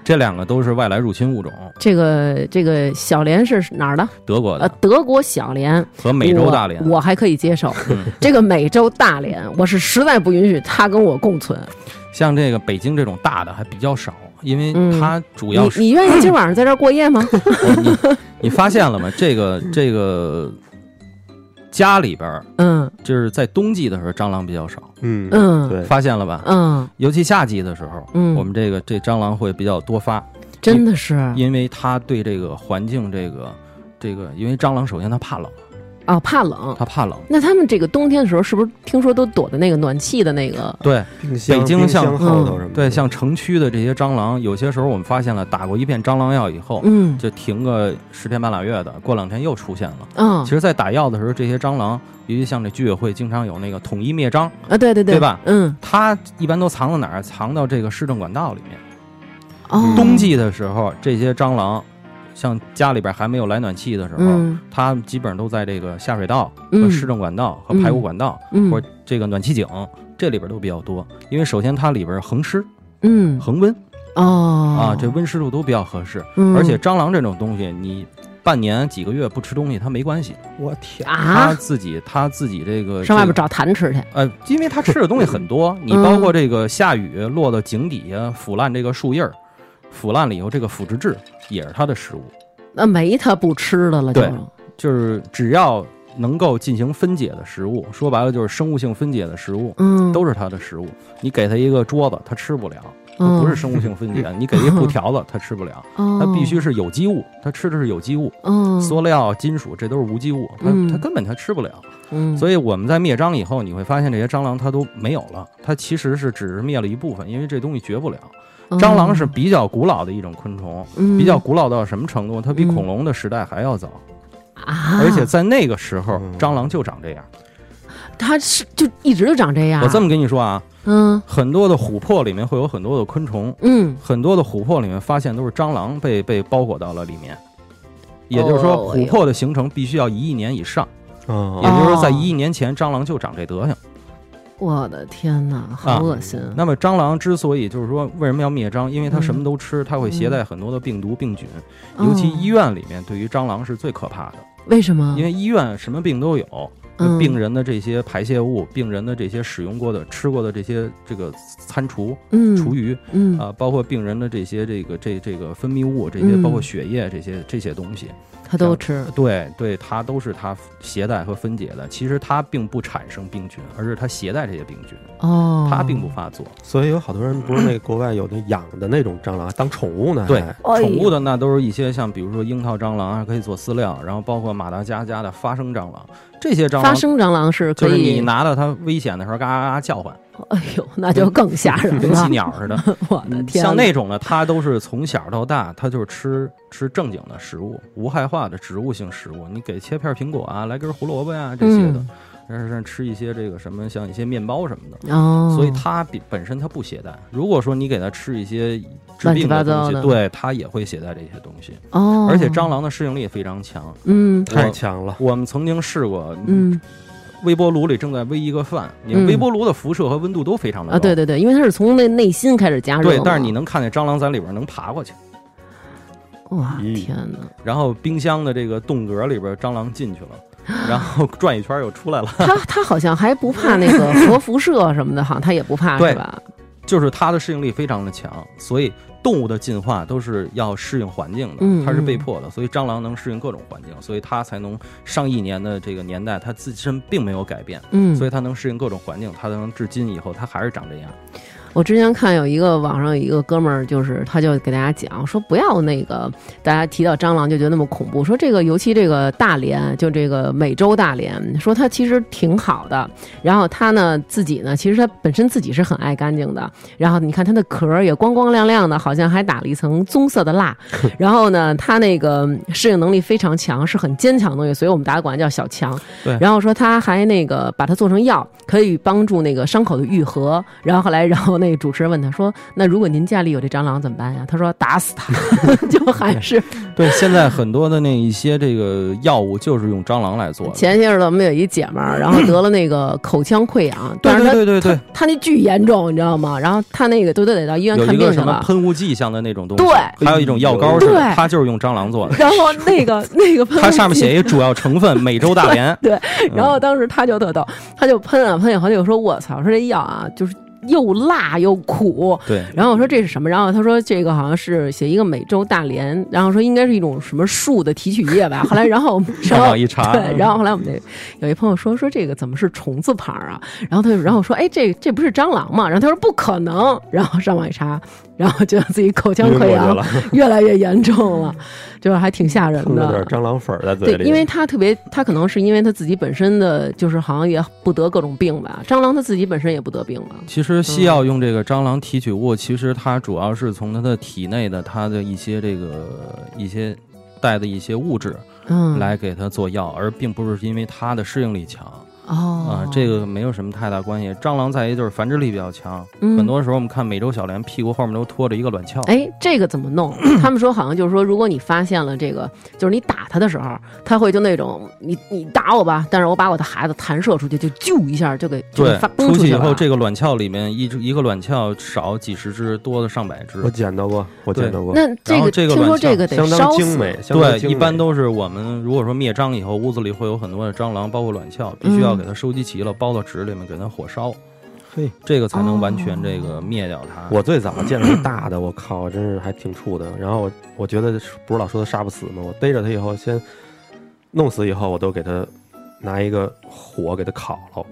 这两个都是外来入侵物种。这个这个小蠊是哪儿的？德国的。呃，德国小蠊和美洲大蠊，我还可以接受。这个美洲大蠊，我是实在不允许它跟我共存。像这个北京这种大的还比较少，因为它主要是。你愿意今晚上在这儿过夜吗？你你发现了吗？这个这个。家里边儿，嗯，就是在冬季的时候，蟑螂比较少，嗯嗯，对，发现了吧？嗯，尤其夏季的时候，嗯，我们这个这蟑螂会比较多发，真的是，因为它对这个环境，这个这个，因为蟑螂首先它怕冷。哦，怕冷，他怕冷。那他们这个冬天的时候，是不是听说都躲在那个暖气的那个？对，北京像后头什么？对，像城区的这些蟑螂，有些时候我们发现了，打过一片蟑螂药以后，嗯，就停个十天半拉月的，过两天又出现了。嗯，其实，在打药的时候，这些蟑螂，尤其像这居委会经常有那个统一灭蟑啊，对对对，对吧？嗯，它一般都藏到哪儿？藏到这个市政管道里面。哦，冬季的时候，这些蟑螂。像家里边还没有来暖气的时候，它基本上都在这个下水道和市政管道和排污管道，或者这个暖气井这里边都比较多。因为首先它里边恒湿，嗯，恒温，哦，啊，这温湿度都比较合适。而且蟑螂这种东西，你半年几个月不吃东西它没关系。我天，它自己它自己这个上外边找痰吃去。呃，因为它吃的东西很多，你包括这个下雨落到井底下腐烂这个树叶儿。腐烂了以后，这个腐殖质也是它的食物。那没它不吃的了，对就是只要能够进行分解的食物，说白了就是生物性分解的食物，嗯，都是它的食物。你给它一个桌子，它吃不了，它不是生物性分解。你给一布条子，它吃不了，它必须是有机物，它吃的是有机物。塑料、金属这都是无机物，它它根本它吃不了。所以我们在灭蟑以后，你会发现这些蟑螂它都没有了。它其实是只是灭了一部分，因为这东西绝不了。蟑螂是比较古老的一种昆虫，比较古老到什么程度？它比恐龙的时代还要早啊！而且在那个时候，蟑螂就长这样。它是就一直就长这样。我这么跟你说啊，嗯，很多的琥珀里面会有很多的昆虫，嗯，很多的琥珀里面发现都是蟑螂被被包裹到了里面。也就是说，琥珀的形成必须要一亿年以上。也就是说，在一亿年前，蟑螂就长这德行。我的天哪，好恶心！那么蟑螂之所以就是说为什么要灭蟑？因为它什么都吃，它会携带很多的病毒病菌，尤其医院里面对于蟑螂是最可怕的。为什么？因为医院什么病都有，病人的这些排泄物、病人的这些使用过的、吃过的这些这个餐厨、厨余，啊，包括病人的这些这个这这个分泌物，这些包括血液这些这些东西。他都吃，对对，它都是它携带和分解的。其实它并不产生病菌，而是它携带这些病菌。哦，它并不发作。所以有好多人不是那国外有那养的那种蟑螂当宠物呢？对，宠物的那都是一些像比如说樱桃蟑螂啊，可以做饲料。然后包括马达加加的发声蟑螂，这些蟑螂发声蟑螂是就是你拿到它危险的时候，嘎嘎嘎叫唤。哎呦，那就更吓人了，跟鸡鸟似的。我的天！像那种呢，它都是从小到大，它就是吃吃正经的食物，无害化的植物性食物。你给切片苹果啊，来根胡萝卜呀这些的，但是吃一些这个什么，像一些面包什么的。哦。所以它比本身它不携带。如果说你给它吃一些治病的东西，对它也会携带这些东西。哦。而且蟑螂的适应力非常强。嗯，太强了。我们曾经试过。嗯。微波炉里正在煨一个饭，你微波炉的辐射和温度都非常的高。啊，对对对，因为它是从那内心开始加热。对，但是你能看见蟑螂在里边能爬过去。哇，天哪！然后冰箱的这个冻格里边，蟑螂进去了，然后转一圈又出来了。它它好像还不怕那个核辐射什么的，好像它也不怕，是吧？就是它的适应力非常的强，所以。动物的进化都是要适应环境的，它是被迫的，所以蟑螂能适应各种环境，所以它才能上亿年的这个年代，它自身并没有改变，嗯，所以它能适应各种环境，它能至今以后它还是长这样。我之前看有一个网上有一个哥们儿，就是他就给大家讲说，不要那个大家提到蟑螂就觉得那么恐怖，说这个尤其这个大连，就这个美洲大连，说它其实挺好的。然后它呢自己呢，其实它本身自己是很爱干净的。然后你看它的壳也光光亮亮的，好像还打了一层棕色的蜡。然后呢，它那个适应能力非常强，是很坚强的东西，所以我们大家管它叫小强。对。然后说它还那个把它做成药，可以帮助那个伤口的愈合。然后后来然后。那主持人问他说：“那如果您家里有这蟑螂怎么办呀？”他说：“打死它。”就还是对。现在很多的那一些这个药物就是用蟑螂来做的。前些日子我们有一姐们儿，然后得了那个口腔溃疡，对对对对，她那巨严重，你知道吗？然后她那个都得得到医院看病去了。什么喷雾剂像的那种东西？对，还有一种药膏，是，它就是用蟑螂做的。然后那个 那个喷，它上面写一主要成分美洲大蠊。对，然后当时他就特逗，他就喷啊喷以后就说：“我操，说这药啊，就是。”又辣又苦，对。然后我说这是什么？然后他说这个好像是写一个美洲大蠊，然后说应该是一种什么树的提取液吧。后来然后上网一查，对。然后后来我们那有一朋友说说这个怎么是虫字旁啊？然后他就然后说哎这这不是蟑螂吗？然后他说不可能。然后上网一查。然后觉得自己口腔溃疡 越来越严重了，就是还挺吓人的。有点蟑螂粉在嘴里。对，因为他特别，他可能是因为他自己本身的就是好像也不得各种病吧。蟑螂他自己本身也不得病吧。其实西药用这个蟑螂提取物，其实它主要是从它的体内的它的一些这个一些带的一些物质，嗯，来给它做药，而并不是因为它的适应力强。哦，啊，这个没有什么太大关系。蟑螂在于就是繁殖力比较强，很多时候我们看美洲小蠊屁股后面都拖着一个卵鞘。哎，这个怎么弄？他们说好像就是说，如果你发现了这个，就是你打它的时候，它会就那种你你打我吧，但是我把我的孩子弹射出去，就啾一下就给对出去以后，这个卵鞘里面一一个卵鞘少几十只，多的上百只。我捡到过，我捡到过。那这个这个听说这个得烧死，对，一般都是我们如果说灭蟑以后，屋子里会有很多的蟑螂，包括卵鞘，必须要给它收集齐了。包到纸里面给它火烧，嘿，这个才能完全这个灭掉它。我最早见着大的，我靠，真是还挺怵的。然后我我觉得不是老说它杀不死吗？我逮着它以后，先弄死以后，我都给它拿一个火给它烤了。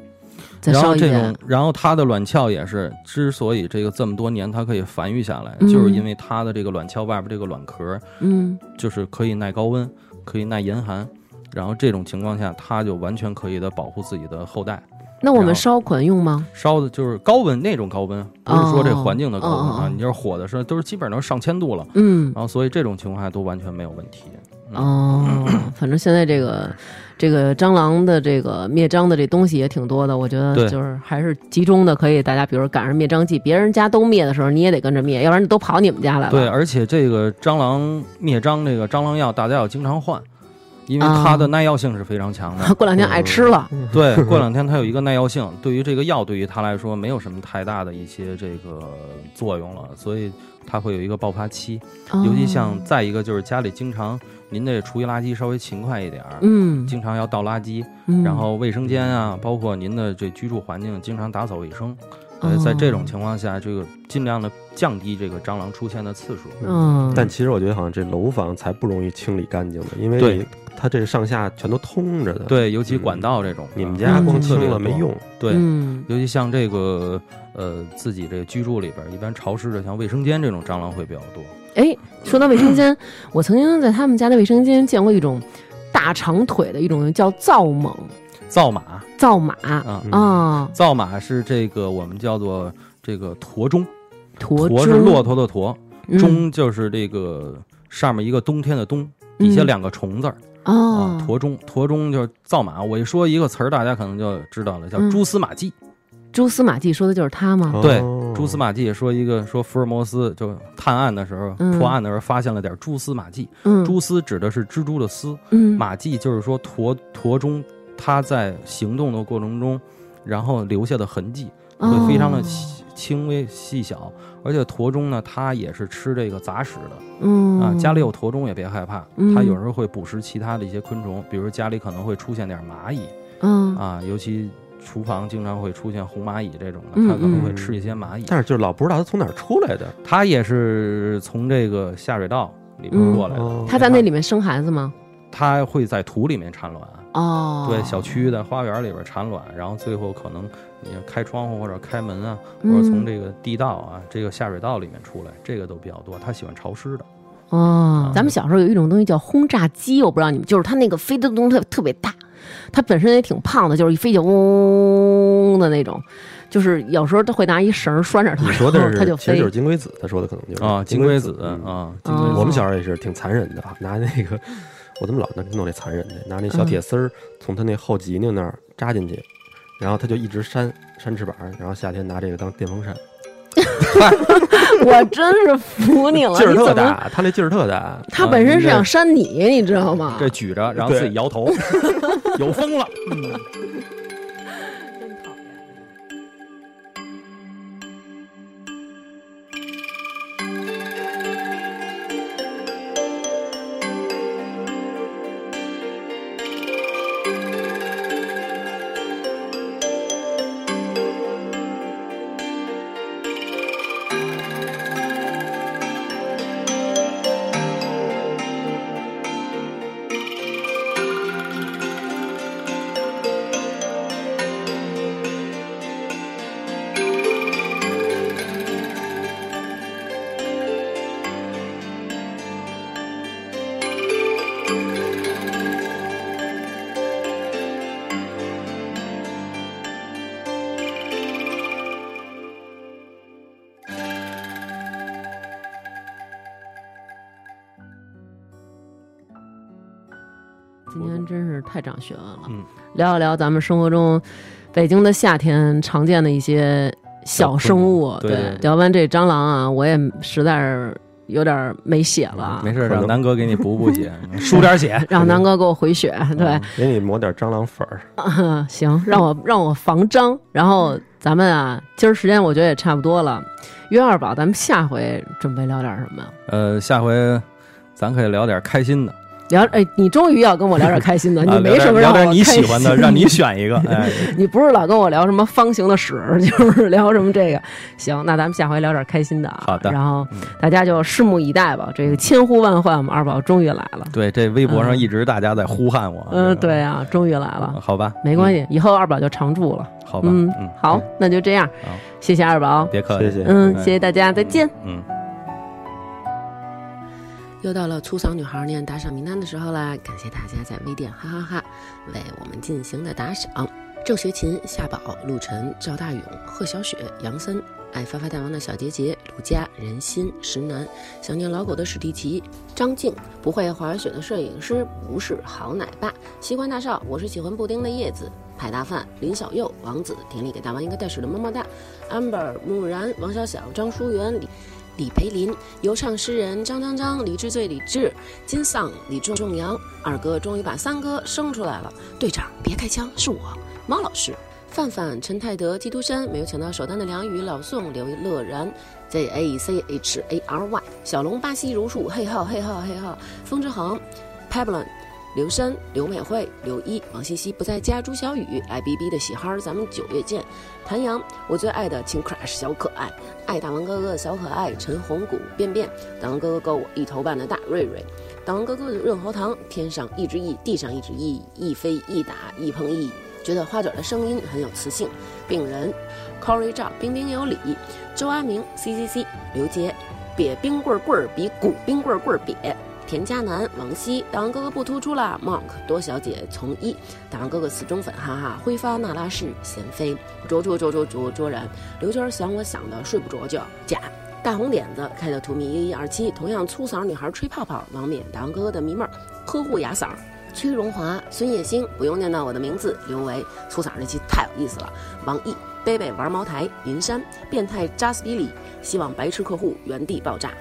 然后这种，然后它的卵鞘也是，之所以这个这么多年它可以繁育下来，就是因为它的这个卵鞘外边这个卵壳，嗯，就是可以耐高温，可以耐严寒。然后这种情况下，它就完全可以的保护自己的后代。那我们烧捆用吗？烧的就是高温那种高温，不是说这环境的高温啊。你要是火的时候，都是基本上上千度了。嗯，然后所以这种情况下都完全没有问题。哦，反正现在这个这个蟑螂的这个灭蟑的这东西也挺多的，我觉得就是还是集中的，可以大家比如赶上灭蟑季，别人家都灭的时候，你也得跟着灭，要不然都跑你们家来了。对，而且这个蟑螂灭蟑这个蟑螂药，大家要经常换。因为它的耐药性是非常强的，过两天爱吃了。对，过两天它有一个耐药性，对于这个药，对于它来说没有什么太大的一些这个作用了，所以它会有一个爆发期。尤其像再一个就是家里经常您这厨余垃圾稍微勤快一点儿，嗯，经常要倒垃圾，然后卫生间啊，包括您的这居住环境经常打扫卫生。呃，在这种情况下，这个尽量的降低这个蟑螂出现的次数。嗯，但其实我觉得好像这楼房才不容易清理干净的，因为它这上下全都通着的。对，尤其管道这种，你们家光清了没用。对，尤其像这个呃自己这个居住里边，一般潮湿的，像卫生间这种蟑螂会比较多。哎，说到卫生间，我曾经在他们家的卫生间见过一种大长腿的一种叫皂蟒。皂马，造马啊啊！皂马是这个我们叫做这个驼钟，驼是骆驼的驼，钟就是这个上面一个冬天的冬，底下两个虫字儿啊。驼钟，驼钟就是造马。我一说一个词儿，大家可能就知道了，叫蛛丝马迹。蛛丝马迹说的就是他吗？对，蛛丝马迹说一个说福尔摩斯就探案的时候破案的时候发现了点蛛丝马迹。蛛丝指的是蜘蛛的丝，马迹就是说驼驼钟。它在行动的过程中，然后留下的痕迹会非常的轻微细小，而且驼钟呢，它也是吃这个杂食的。嗯啊，家里有驼钟也别害怕，它有时候会捕食其他的一些昆虫，比如家里可能会出现点蚂蚁。嗯啊，尤其厨房经常会出现红蚂蚁这种的，它可能会吃一些蚂蚁。但是就老不知道它从哪儿出来的，它也是从这个下水道里面过来的。它在那里面生孩子吗？它会在土里面产卵。哦，对，小区的花园里边产卵，然后最后可能你开窗户或者开门啊，或者从这个地道啊，这个下水道里面出来，这个都比较多。它喜欢潮湿的。哦，咱们小时候有一种东西叫轰炸机，我不知道你们，就是它那个飞的东西特特别大，它本身也挺胖的，就是一飞就嗡的那种，就是有时候他会拿一绳拴着它，你 说的是，它就飞，就是金龟子，他说的可能就是啊，金龟子啊，我们小时候也是挺残忍的，拿那个。我怎么老能弄这残忍的？拿那小铁丝儿从他那后脊梁那儿扎进去，然后他就一直扇扇翅膀，然后夏天拿这个当电风扇。我真是服你了，劲儿特大，他那劲儿特大。他本身是想扇你，你知道吗？这举着，然后自己摇头，有风了。今太长学问了。嗯，聊一聊咱们生活中北京的夏天常见的一些小生物。对，聊完这蟑螂啊，我也实在是有点没血了。没事，让南哥给你补补血，输点血，让南哥给我回血。对，给你抹点蟑螂粉儿。行，让我让我防蟑。然后咱们啊，今儿时间我觉得也差不多了。约二宝，咱们下回准备聊点什么？呃，下回咱可以聊点开心的。聊哎，你终于要跟我聊点开心的，你没什么聊点你喜欢的，让你 选一个。哎，你不是老跟我聊什么方形的屎，就是聊什么这个。行，那咱们下回聊点开心的啊。好的。然后大家就拭目以待吧。这个千呼万唤，我们二宝终于来了。对，这微博上一直大家在呼喊我。嗯，对啊，终于来了。好吧，没关系，以后二宝就常驻了。好吧，嗯，好，那就这样。谢谢二宝，别客气，谢谢。嗯，谢谢大家，再见。嗯。又到了粗嗓女孩念打赏名单的时候啦！感谢大家在微店哈哈哈为我们进行的打赏：郑学勤、夏宝、陆晨、赵大勇、贺小雪、杨森、爱发发大王的小杰杰、陆佳、人心、石楠、想念老狗的史蒂奇、张静、不会滑雪的摄影师不是好奶爸、西关大少，我是喜欢布丁的叶子、派大范、林小佑、王子、田里给大王一个带水的么么哒、amber、木然、王小小、张淑媛、李。李培林，游唱诗人张张张，李志最李志，金丧李仲仲阳，二哥终于把三哥生出来了。队长别开枪，是我，猫老师，范范陈泰德基督山没有抢到首单的梁宇老宋刘乐然 Z A C H A R Y 小龙巴西如树嘿号嘿号嘿号风之恒 Pablo。刘山、刘美惠、刘一、王西西不在家，朱小雨、爱 B B 的喜哈儿，咱们九月见。谭阳，我最爱的亲 crush 小可爱，爱大王哥哥的小可爱，陈红谷、便便，大王哥哥够我一头半的大瑞瑞，大王哥哥的润喉糖，天上一只翼，地上一只翼，一飞一打一碰一，觉得花卷的声音很有磁性。病人，Corey 赵，彬彬有礼，周阿明，C C C，刘杰，瘪冰棍棍儿比鼓冰棍棍儿瘪。田佳楠、王希，大王哥哥不突出啦。Mark 多小姐从一，大王哥哥死忠粉，哈哈。挥发那拉氏贤妃，卓卓卓卓卓卓然。刘娟想我想的睡不着觉。假大红点子开的图迷一一二七，同样粗嗓女孩吹泡泡。王冕，大王哥哥的迷妹儿，呵护哑嗓。崔荣华、孙叶星，不用念到我的名字。刘维，粗嗓这期太有意思了。王毅，贝贝玩茅台。云山，变态扎斯比里，希望白痴客户原地爆炸。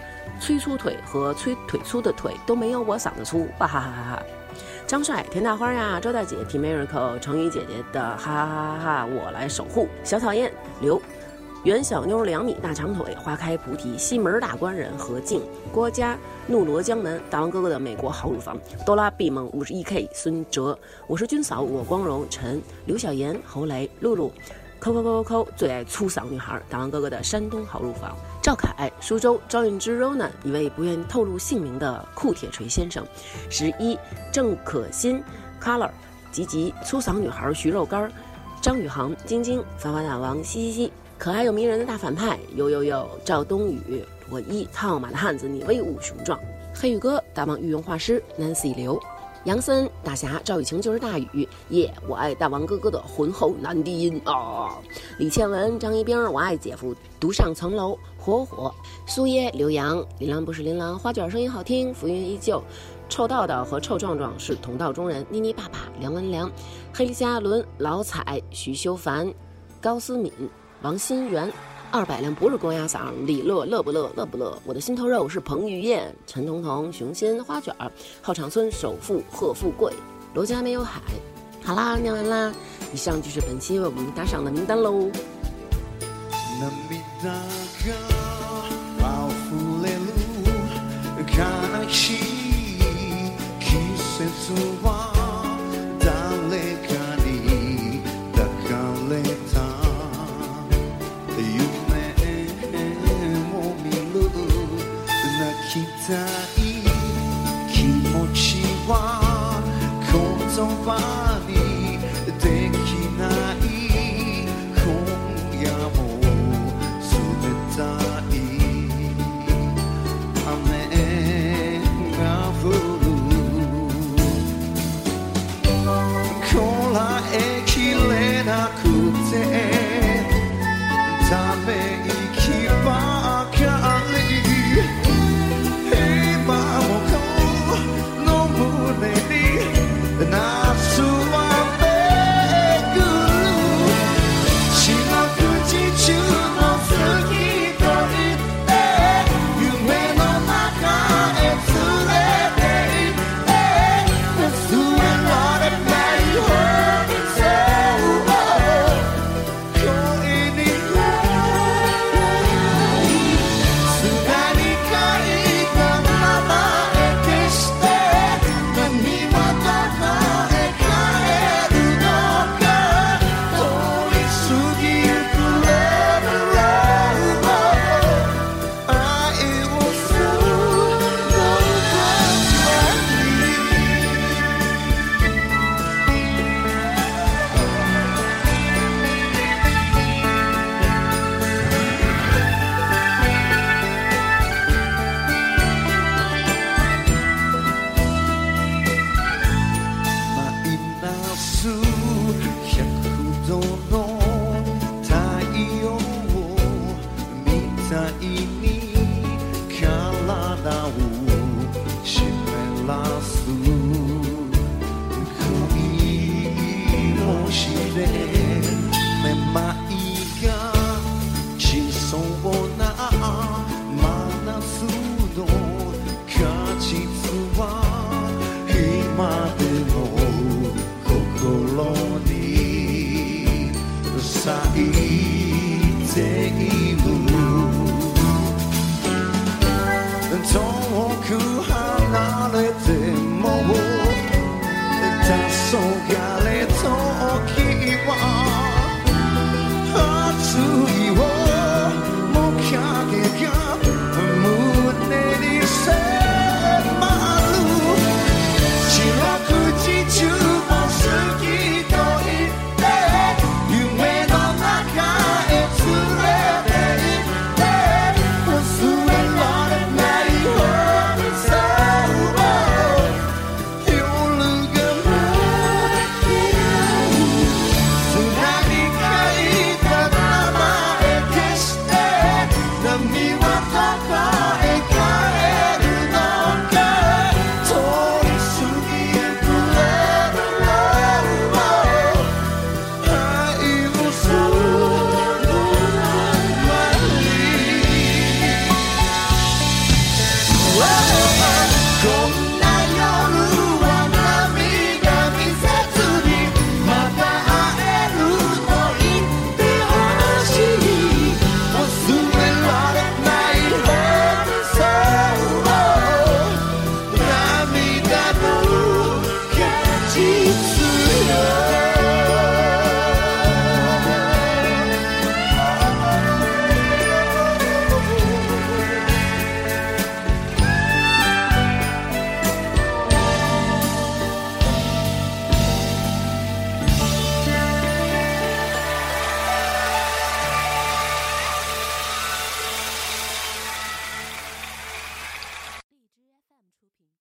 催粗腿和催腿粗的腿都没有我嗓子粗，哇哈哈哈哈！张帅、田大花呀，周大姐、T Miracle、成语姐姐的哈哈哈哈，我来守护。小讨厌刘，袁小妞两米大长腿，花开菩提西门大官人何静、郭嘉、怒罗江门大王哥哥的美国好乳房，哆啦 A 梦五十一 K 孙哲，我是军嫂我光荣陈刘小妍侯雷露露。扣扣扣扣扣，最爱粗嗓女孩，大王哥哥的山东好乳房。赵凯，苏州赵运之 Rona，一位不愿透露姓名的酷铁锤先生。十一，郑可欣，Color，吉吉，粗嗓女孩徐肉干。张宇航，晶晶，繁花大王，嘻嘻嘻，可爱又迷人的大反派，呦呦呦，赵冬雨，我一套马的汉子，你威武雄壮。黑羽哥，大王御用画师，Nancy 刘。杨森大侠赵雨晴就是大雨耶，我爱大王哥哥的浑厚男低音啊！李倩文张一冰，我爱姐夫独上层楼火火。苏耶刘洋琳琅不是琳琅，花卷声音好听，浮云依旧。臭道道和臭壮壮是同道中人。妮妮爸爸梁文良，黑虾伦老彩徐修凡，高思敏王新元。二百辆不是公鸭嗓，李乐乐不乐乐不乐？我的心头肉是彭于晏、陈彤彤、熊心花卷儿、后场村首富贺富贵、罗家没有海。好啦，念完啦，以上就是本期为我们打赏的名单喽。